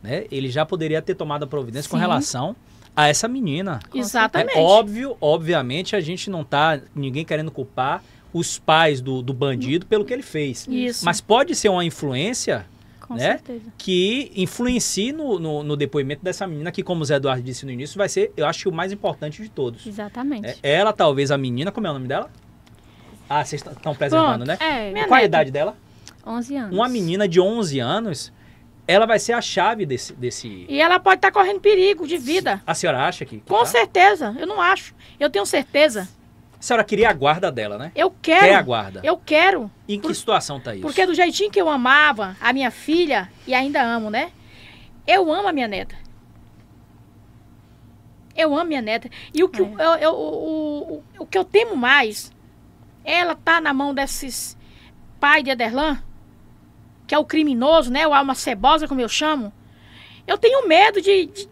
né, ele já poderia ter tomado a providência com Sim. relação a essa menina. Exatamente. É óbvio, obviamente, a gente não tá ninguém querendo culpar os pais do, do bandido pelo que ele fez. Isso. Mas pode ser uma influência Com né? certeza. que influencie no, no, no depoimento dessa menina, que, como o Zé Eduardo disse no início, vai ser, eu acho, o mais importante de todos. Exatamente. É, ela, talvez, a menina, como é o nome dela? Ah, vocês estão preservando, né? É, Qual a neta. idade dela? 11 anos. Uma menina de 11 anos, ela vai ser a chave desse... desse... E ela pode estar correndo perigo de vida. A senhora acha que... Com tá? certeza, eu não acho. Eu tenho certeza. A senhora queria a guarda dela, né? Eu Quer a quero. guarda. Eu quero. Em que por- situação tá isso? Porque do jeitinho que eu amava a minha filha, e ainda amo, né? Eu amo a minha neta. Eu amo minha neta. E o que, É. eu, eu- eu- o, o, o que eu temo mais, ela tá na mão desses pai de Ederlan, que é o criminoso, né? O alma cebosa, como eu chamo. Eu tenho medo de, de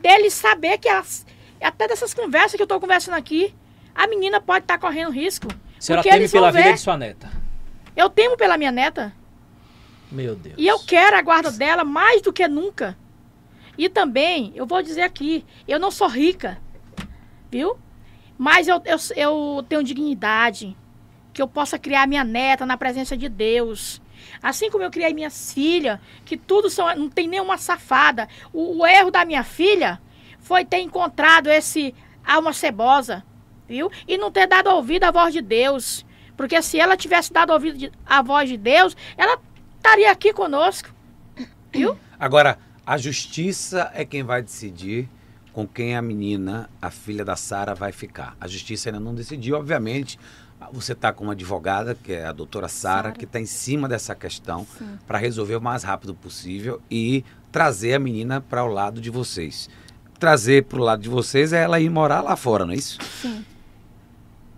dele saber que as, até dessas conversas que eu tô conversando aqui, a menina pode estar correndo risco. A senhora teme pela vida ver. de sua neta. Eu temo pela minha neta. Meu Deus. E eu quero a guarda dela mais do que nunca. E também, eu vou dizer aqui, eu não sou rica, viu? Mas eu, eu, eu tenho dignidade, que eu possa criar minha neta na presença de Deus. Assim como eu criei minha filha, que tudo são, não tem nenhuma safada. O, o erro da minha filha foi ter encontrado esse alma cebosa, viu? E não ter dado ouvido à voz de Deus. Porque se ela tivesse dado ouvido à voz de Deus, ela estaria aqui conosco. Viu? Agora, a justiça é quem vai decidir com quem a menina, a filha da Sara, vai ficar. A justiça ainda não decidiu, obviamente. Você está com uma advogada, que é a doutora Sara, que está em cima dessa questão para resolver o mais rápido possível e trazer a menina para o lado de vocês. Trazer para o lado de vocês é ela ir morar lá fora, não é isso? Sim.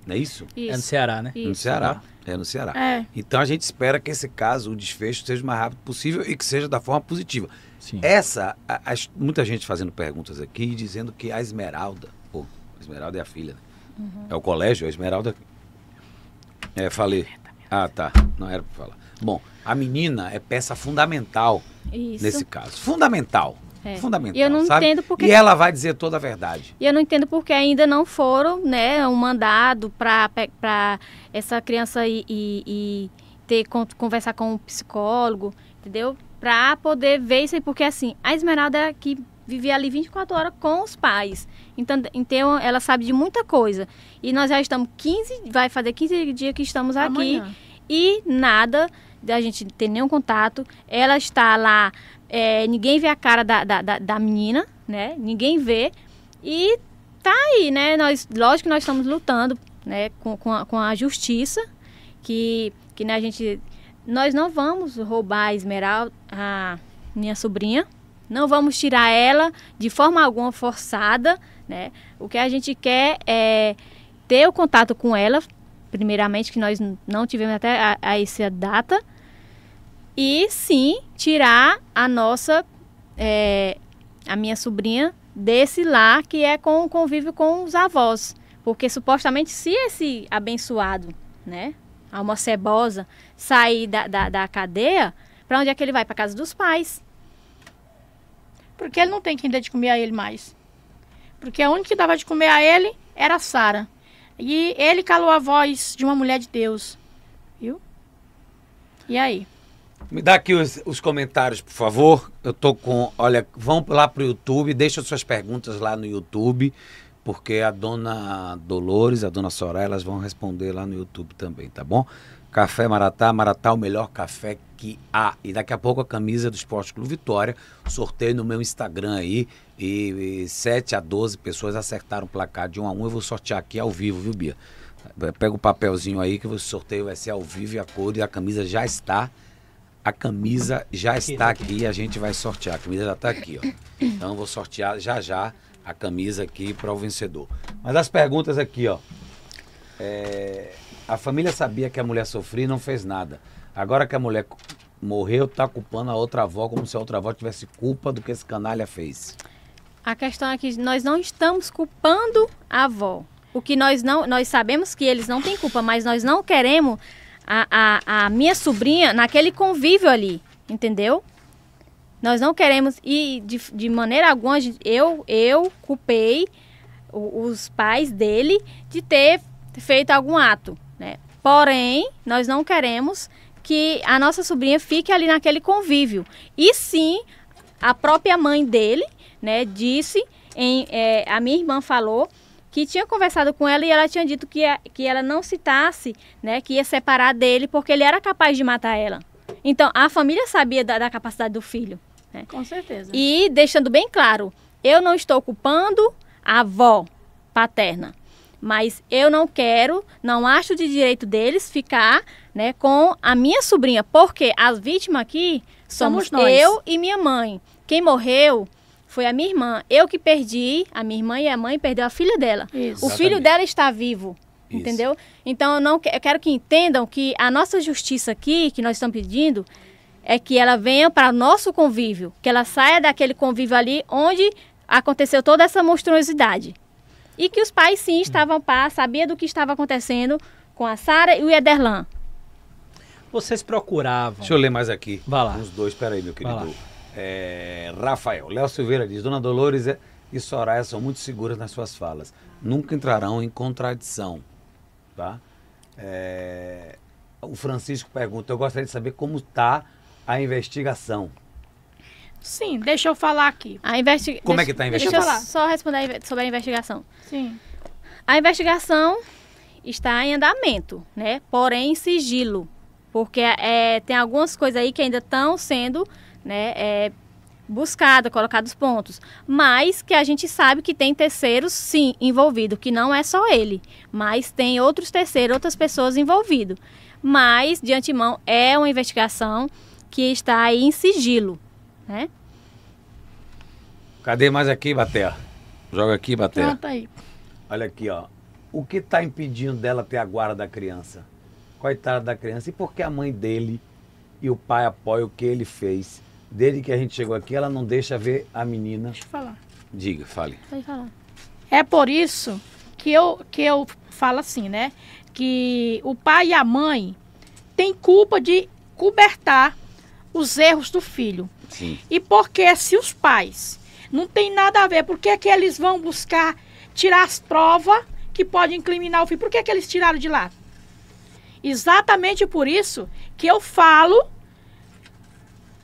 Não é isso? É no Isso. Ceará, né? No Isso. Ceará. É no Ceará. É. Então a gente espera que esse caso, o desfecho, seja o mais rápido possível e que seja da forma positiva. Sim. Essa, a- as- muita gente fazendo perguntas aqui dizendo que a Esmeralda, pô, a Esmeralda é a filha, né? É o colégio, a Esmeralda. É, falei. Ah, tá. Não era pra falar. Bom, a menina é peça fundamental Isso. nesse caso. Fundamental. É. Fundamental. E eu não sabe? entendo porque- E ela vai dizer toda a verdade. E eu não entendo porque ainda não foram, né, um mandado para essa criança ir- ir ter con- conversar com um psicólogo, entendeu? Para poder ver isso aí, porque assim, a Esmeralda é que vivia ali 24 horas com os pais. Então, então ela sabe de muita coisa. E nós já estamos 15, vai fazer 15 dias que estamos aqui Amanhã. e nada da gente ter nenhum contato. Ela está lá, é, ninguém vê a cara da, da, da, da menina, né? Ninguém vê. E tá aí, né? Nós, lógico que nós estamos lutando, né? Com, com, a, com a justiça, que, que né, a gente... Nós não vamos roubar a Esmeralda, a minha sobrinha. Não vamos tirar ela de forma alguma forçada, né? O que a gente quer é ter o contato com ela, primeiramente, que nós não tivemos até a, a essa data. E sim, tirar a nossa, é, a minha sobrinha desse lar que é com o convívio com os avós. Porque supostamente se esse abençoado, né, alma cebosa, sair da, da, da cadeia, para onde é que ele vai? Para casa dos pais. Porque ele não tem quem dê de comer a ele mais. Porque a única que dava de comer a ele era a Sara. E ele calou a voz de uma mulher de Deus. Viu? E aí? Me dá aqui os, os comentários, por favor. Eu tô com. Olha, vão lá pro YouTube, deixa suas perguntas lá no YouTube, porque a dona Dolores, a dona Soraya, elas vão responder lá no YouTube também, tá bom? Café Maratá, Maratá, o melhor café que há. E daqui a pouco a camisa do Esporte Clube Vitória. Sorteio no meu Instagram aí. E, e 7 a 12 pessoas acertaram o placar de 1 a 1. Eu vou sortear aqui ao vivo, viu, Bia? Pega o papelzinho aí que o sorteio vai ser ao vivo e a cor e a camisa já está. A camisa já está aqui e a gente vai sortear. A camisa já está aqui, ó. Então eu vou sortear já já a camisa aqui para o vencedor. Mas as perguntas aqui, ó. É, a família sabia que a mulher sofria e não fez nada. Agora que a mulher morreu, tá culpando a outra avó como se a outra avó tivesse culpa do que esse canalha fez. A questão é que nós não estamos culpando a avó. O que nós não, nós sabemos que eles não têm culpa, mas nós não queremos a, a, a minha sobrinha naquele convívio ali, entendeu? Nós não queremos e de, de maneira alguma eu eu culpei os pais dele de ter feito algum ato, né? Porém, nós não queremos que a nossa sobrinha fique ali naquele convívio. E sim, a própria mãe dele, né, disse, em, é, a minha irmã falou que tinha conversado com ela e ela tinha dito que, a, que ela não citasse, né, que ia separar dele porque ele era capaz de matar ela. Então, a família sabia da, da capacidade do filho. Né? Com certeza. E deixando bem claro, eu não estou culpando a avó paterna. Mas eu não quero, não acho de direito deles ficar né, com a minha sobrinha, porque as vítimas aqui somos, Somos nós. eu e minha mãe. Quem morreu foi a minha irmã. Eu que perdi, a minha irmã e a mãe perdeu a filha dela. Isso. O filho dela está vivo. Isso. Entendeu? Então eu não eu quero que entendam que a nossa justiça aqui, que nós estamos pedindo, é que ela venha para o nosso convívio, que ela saia daquele convívio ali onde aconteceu toda essa monstruosidade. E que os pais sim estavam pá, sabia do que estava acontecendo com a Sara e o Ederlan. Vocês procuravam. Deixa eu ler mais aqui. Vai lá. Uns dois, peraí, meu querido. É, Rafael, Léo Silveira diz: Dona Dolores é- e Soraya são muito seguras nas suas falas. Nunca entrarão em contradição. Tá? É, o Francisco pergunta: Eu gostaria de saber como está a investigação. Sim, deixa eu falar aqui. A investi... Como é deixa- que tá a Deixa eu investigação? só responder sobre a investigação. Sim. A investigação está em andamento, né? Porém, em sigilo. Porque é, tem algumas coisas aí que ainda estão sendo né, é, buscadas, colocados pontos. Mas que a gente sabe que tem terceiros, sim, envolvidos. Que não é só ele. Mas tem outros terceiros, outras pessoas envolvidas. Mas, de antemão, é uma investigação que está aí em sigilo, né? Cadê mais aqui, Bater? Joga aqui, Bater. Pronto aí. Olha aqui, ó. O que está impedindo dela ter a guarda da criança? Coitada da criança. E por que a mãe dele e o pai apoiam o que ele fez? Desde que a gente chegou aqui, ela não deixa ver a menina. Deixa eu falar. Diga, fale. Pode falar. É por isso que eu, que eu falo assim, né? Que o pai e a mãe têm culpa de cobertar os erros do filho. Sim. E porque se os pais não tem nada a ver, por que, que eles vão buscar tirar as provas que podem incriminar o filho? Por que, que eles tiraram de lá? Exatamente por isso que eu falo.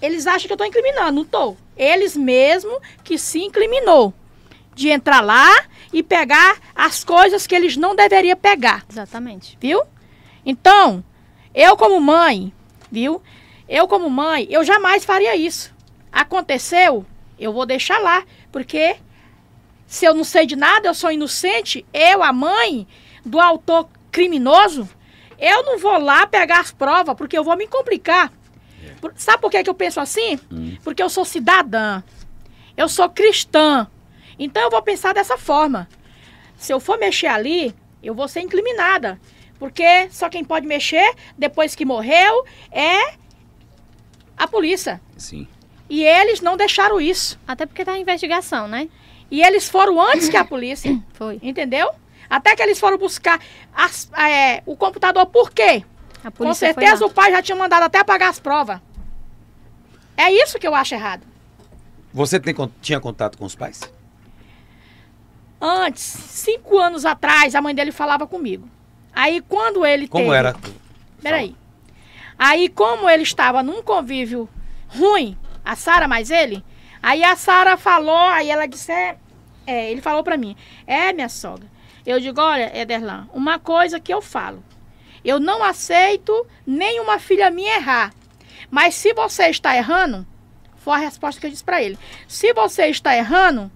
Eles acham que eu estou incriminando, não estou. Eles mesmo que se incriminou de entrar lá e pegar as coisas que eles não deveriam pegar Exatamente. viu? Então, eu como mãe, viu? Eu como mãe, eu jamais faria isso. Aconteceu, eu vou deixar lá, porque se eu não sei de nada, eu sou inocente, eu, a mãe do autor criminoso, eu não vou lá pegar as provas, porque eu vou me complicar. Por- Sabe por que, que eu penso assim? Porque eu sou cidadã, eu sou cristã, então eu vou pensar dessa forma. Se eu for mexer ali, eu vou ser incriminada. Porque só quem pode mexer depois que morreu é a polícia. Sim. E eles não deixaram isso. Até porque tá em investigação, né? E eles foram antes que a polícia. Foi. Entendeu? Até que eles foram buscar as- é, o computador. Por quê? A Com certeza o pai já tinha mandado até apagar as provas. É isso que eu acho errado. Você tem tinha contato com os pais? Antes, cinco anos atrás, a mãe dele falava comigo. Aí quando ele Como teve... era? Peraí. Aí, como ele estava num convívio ruim, a Sara mais ele, aí a Sara falou, aí ela disse, é, é, ele falou pra mim, é, minha sogra. Eu digo, olha, Ederlan, uma coisa que eu falo, eu não aceito nenhuma filha minha errar. Mas se você está errando, foi a resposta que eu disse pra ele. Se você está errando,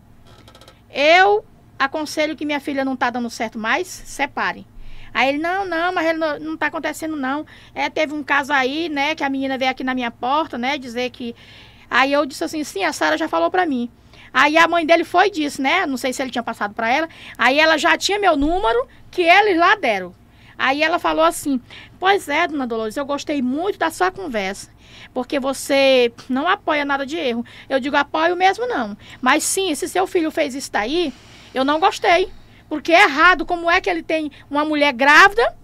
eu aconselho que minha filha não tá dando certo mais, separe. Aí ele, não, não, mas ele não, não tá acontecendo, não. É, teve um caso aí, né, que a menina veio aqui na minha porta, né, dizer que. Aí eu disse assim, sim, a Sara já falou pra mim. Aí a mãe dele foi e disse, né? Não sei se ele tinha passado pra ela. Aí ela já tinha meu número, que eles lá deram. Aí ela falou assim: Pois é, dona Dolores, eu gostei muito da sua conversa. Porque você não apoia nada de erro. Eu digo, apoio mesmo não. Mas sim, se seu filho fez isso daí, eu não gostei. Porque é errado. Como é que ele tem uma mulher grávida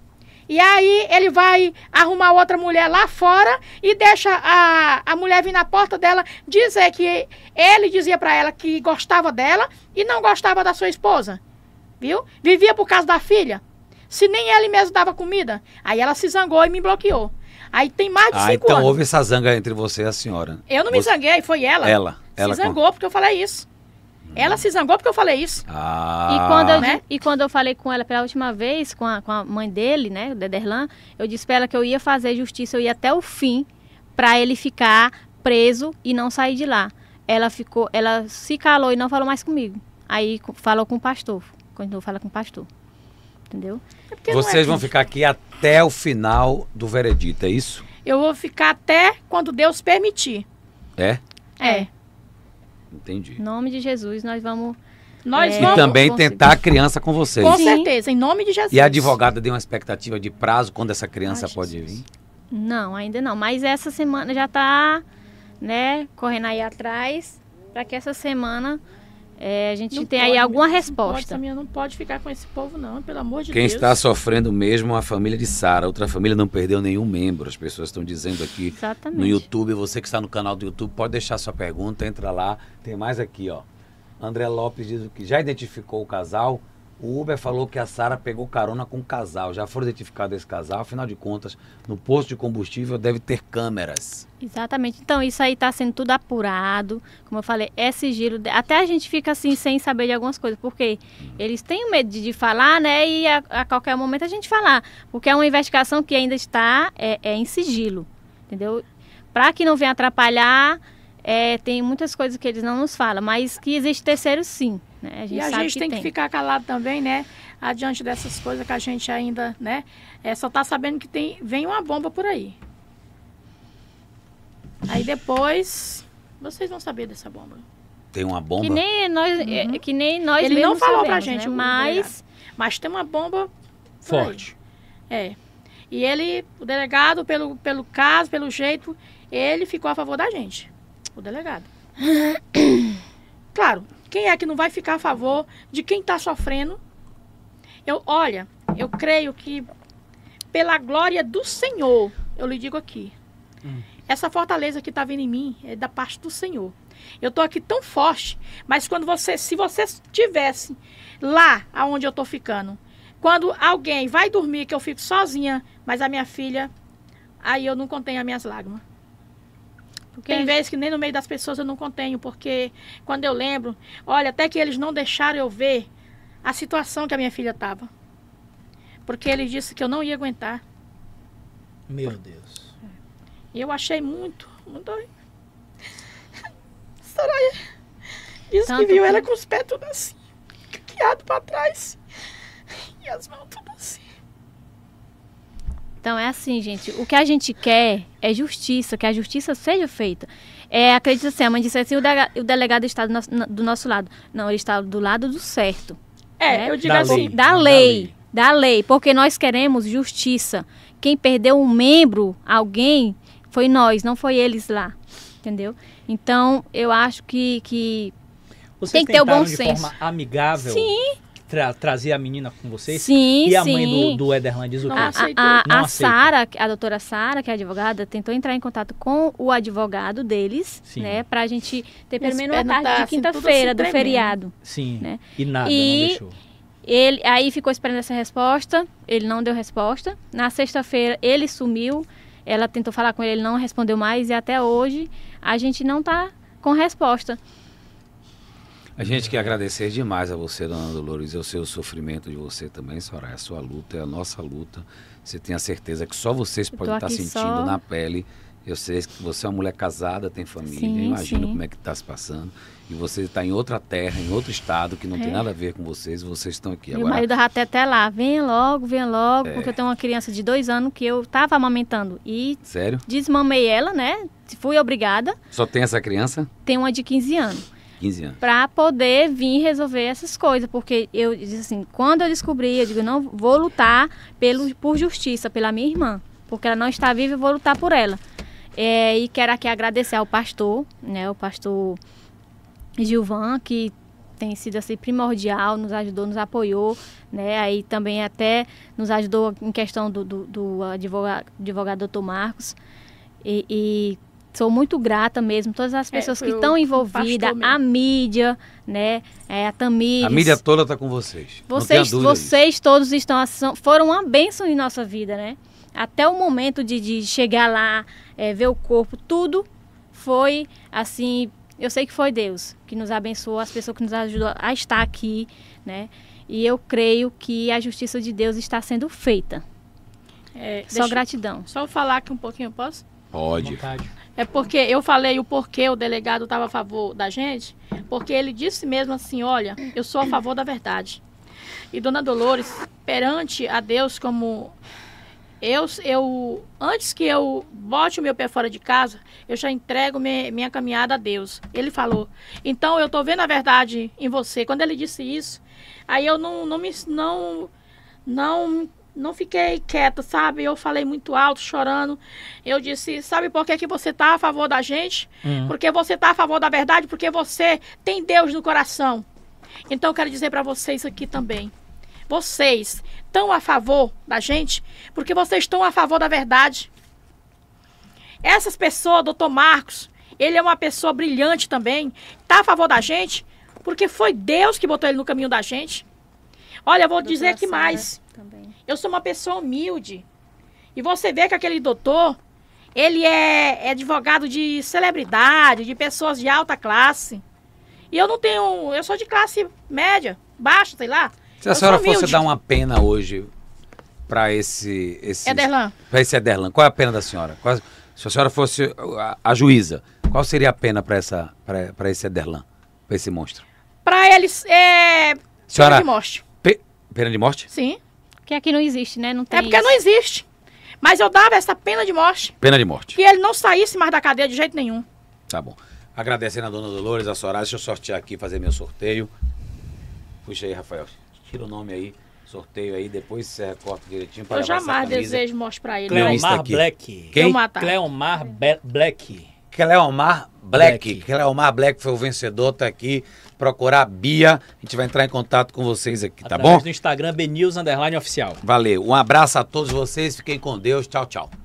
e aí ele vai arrumar outra mulher lá fora e deixa a, a mulher vir na porta dela dizer que ele dizia pra ela que gostava dela e não gostava da sua esposa. Viu? Vivia por causa da filha. Se nem ele mesmo dava comida. Aí ela se zangou e me bloqueou. Aí tem mais de Ah, cinco então anos. houve essa zanga entre você e a senhora. Eu não me Você- zanguei, foi ela. Ela. ela se com- zangou porque eu falei isso. Ela se zangou porque eu falei isso. Ah. E, quando eu, Né? e quando eu falei com ela pela última vez, com a, com a mãe dele, né, o Dederlan, eu disse pra ela que eu ia fazer justiça, eu ia até o fim, pra ele ficar preso e não sair de lá. Ela ficou, ela se calou e não falou mais comigo. Aí falou com o pastor, continuou falando com o pastor. Entendeu? É é Vocês vão justo. ficar aqui até o final do veredito, é isso? Eu vou ficar até quando Deus permitir. É? É. Entendi. Em nome de Jesus, nós vamos. Nós É. E vamos. também consigo. tentar a criança com vocês. Com Sim. certeza, em nome de Jesus. E a advogada deu uma expectativa de prazo quando essa criança Ai, pode Jesus. vir? Não, ainda não. Mas essa semana já tá, né, correndo aí atrás, pra que essa semana é, a gente Não aí pode, alguma Não pode, resposta. Não pode ficar com esse povo, não, pelo amor de Quem Deus. está sofrendo mesmo é a família de Sara. Outra família não perdeu nenhum membro. As pessoas estão dizendo aqui Exatamente. no YouTube. Você que está no canal do YouTube, pode deixar sua pergunta, entra lá. Tem mais aqui, ó. André Lopes diz que já identificou o casal. O Uber falou que a Sara pegou carona com o casal. Já foram identificados esse casal. Afinal de contas, no posto de combustível deve ter câmeras. Exatamente. Então, isso aí tá sendo tudo apurado. Como eu falei, é sigilo. Até a gente fica assim, sem saber de algumas coisas. Porque eles têm medo de, de falar, né? E a, a qualquer momento a gente falar. Porque é uma investigação que ainda está é, é em sigilo. Entendeu? Para que não venha atrapalhar, é, tem muitas coisas que eles não nos falam. Mas que existe terceiro, sim. Né? A gente E a sabe gente que tem que ficar calado também, né? Adiante dessas coisas que a gente ainda, né? É, só tá sabendo que tem, vem uma bomba por aí. Aí depois, vocês vão saber dessa bomba. Tem uma bomba. Que nem nós, é, que nem nós Uhum. Ele não falou pra sabemos, gente, né? Mas Mas tem uma bomba aí. Forte. É. E ele, o delegado, pelo, pelo caso, pelo jeito, ele ficou a favor da gente. O delegado. claro, quem é que não vai ficar a favor de quem está sofrendo? Eu, olha, eu creio que pela glória do Senhor, eu lhe digo aqui. Essa fortaleza que está vindo em mim é da parte do Senhor. Eu tô aqui tão forte, mas quando você, se você estivesse lá aonde eu tô ficando, quando alguém vai dormir que eu fico sozinha, mas a minha filha, aí eu não contenho as minhas lágrimas. Porque Tem vezes que nem no meio das pessoas eu não contenho, porque quando eu lembro, olha, até que eles não deixaram eu ver a situação que a minha filha estava. Porque ele disse que eu não ia aguentar. Meu Deus. E eu achei muito, muito. Soraya disse Tanto que viu que- ela com os pés tudo assim, quiado pra trás. E as mãos tudo. Então é assim, gente. O que a gente quer é justiça, que a justiça seja feita. É, acredita assim, a mãe disse assim, o, dega- o delegado está do nosso, do nosso lado. Não, ele está do lado do certo. É, né? eu digo Da assim. lei. Da Da lei. Da lei. Porque nós queremos justiça. Quem perdeu um membro, alguém, foi nós, não foi eles lá. Entendeu? Então, eu acho que, que Vocês Tem que ter o bom de senso. forma amigável Sim. Tra trazer a menina com vocês? Sim, E a sim. mãe do, do Ederlan diz o Não quê? A, aceitou. a, Não a aceita. Sara, a doutora Sara, que é advogada, tentou entrar em contato com o advogado deles, Sim. né? Pra gente ter pelo menos uma tarde tá, de assim, tudo quinta-feira assim, do feriado. Sim. né? E nada, E- não deixou. Ele aí ficou esperando essa resposta, ele não deu resposta. Na sexta-feira ele sumiu, ela tentou falar com ele, ele não respondeu mais e até hoje a gente não tá com resposta. A gente quer agradecer demais a você, dona Dolores, e o seu sofrimento de você também, Soraya. A sua luta é a nossa luta. Você tem a certeza que só vocês Eu podem estar sentindo só- na pele. Eu sei que você é uma mulher casada, tem família, Sim, eu imagino sim. como é que está se passando. E você está em outra terra, em outro estado, que não tem É. nada a ver com vocês, e vocês estão aqui. Meu Agora, marido já até, até lá, venha logo, venha logo, É. porque eu tenho uma criança de dois anos que eu tava amamentando e sério? desmamei ela, né? Fui obrigada. Só tem essa criança? Tem uma de 15 anos. 15 anos. Pra poder vir resolver essas coisas, porque eu disse assim, quando eu descobri, eu digo, não vou lutar pelo, por justiça pela minha irmã, porque ela não está viva, eu vou lutar por ela. É, e quero aqui agradecer ao pastor, né, o pastor Gilvan, que tem sido assim primordial, nos ajudou, nos apoiou, né? Aí também até nos ajudou em questão do, do, do advogado, advogado doutor Marcos. E, e sou muito grata mesmo, todas as É, pessoas foi que estão envolvidas, a mídia, né? É, a Tamires. A mídia toda está com vocês. Vocês, disso. vocês todos estão foram uma bênção em nossa vida, né? Até o momento de, de chegar lá, é, ver o corpo, tudo foi assim. Eu sei que foi Deus que nos abençoou, as pessoas que nos ajudou a estar aqui, né? E eu creio que a justiça de Deus está sendo feita. É, Só gratidão. Só falar aqui um pouquinho, posso? Pode. Vontade. É porque eu falei o porquê o delegado estava a favor da gente, porque ele disse mesmo assim, olha, eu sou a favor da verdade. E Dona Dolores, perante a Deus como eu, eu antes que eu bote o meu pé fora de casa, eu já entrego me- minha caminhada a Deus. Ele falou. Então eu tô vendo a verdade em você. Quando ele disse isso, aí eu não não me não não não fiquei quieta, sabe? Eu falei muito alto, chorando. Eu disse, sabe por que, que você tá a favor da gente? Hum. Porque você tá a favor da verdade, porque você tem Deus no coração. Então eu quero dizer para vocês aqui também. Vocês estão a favor da gente porque vocês estão a favor da verdade. Essas pessoas, doutor Marcos, ele é uma pessoa brilhante também, tá a favor da gente porque foi Deus que botou ele no caminho da gente. Olha, eu vou dizer aqui Doutora mais. Eu sou uma pessoa humilde. E você vê que aquele doutor, ele é, é advogado de celebridade, de pessoas de alta classe. E eu não tenho. Eu sou de classe média, baixa, sei lá. Se a senhora fosse dar uma pena hoje para esse, esse Ederlan, para esse Ederlan, qual é a pena da senhora? Qual- se a senhora fosse a, a juíza, qual seria a pena para essa para esse Ederlan, para esse monstro? pra eles é. Senhora- pena de morte. Pe- pena de morte? Sim. Que aqui não existe, né? Não tem É porque isso. não existe. Mas eu dava essa pena de morte. Pena de morte. Que ele não saísse mais da cadeia de jeito nenhum. Tá bom. Agradecendo a dona Dolores, a Soraya, deixa eu sortear aqui, fazer meu sorteio. Puxa aí, Rafael. Tira o nome aí, sorteio aí, depois você recorta direitinho para eu jamais desejo morte pra ele. Lista Cleomar. Black. Quem? Cleomar Black. Cleomar Black. Cleomar Black foi o vencedor, tá aqui. Procurar a Bia. A gente vai entrar em contato com vocês aqui, tá Através bom? do Instagram, BNews Underline Oficial. Valeu. Um abraço a todos vocês. Fiquem com Deus. Tchau, tchau.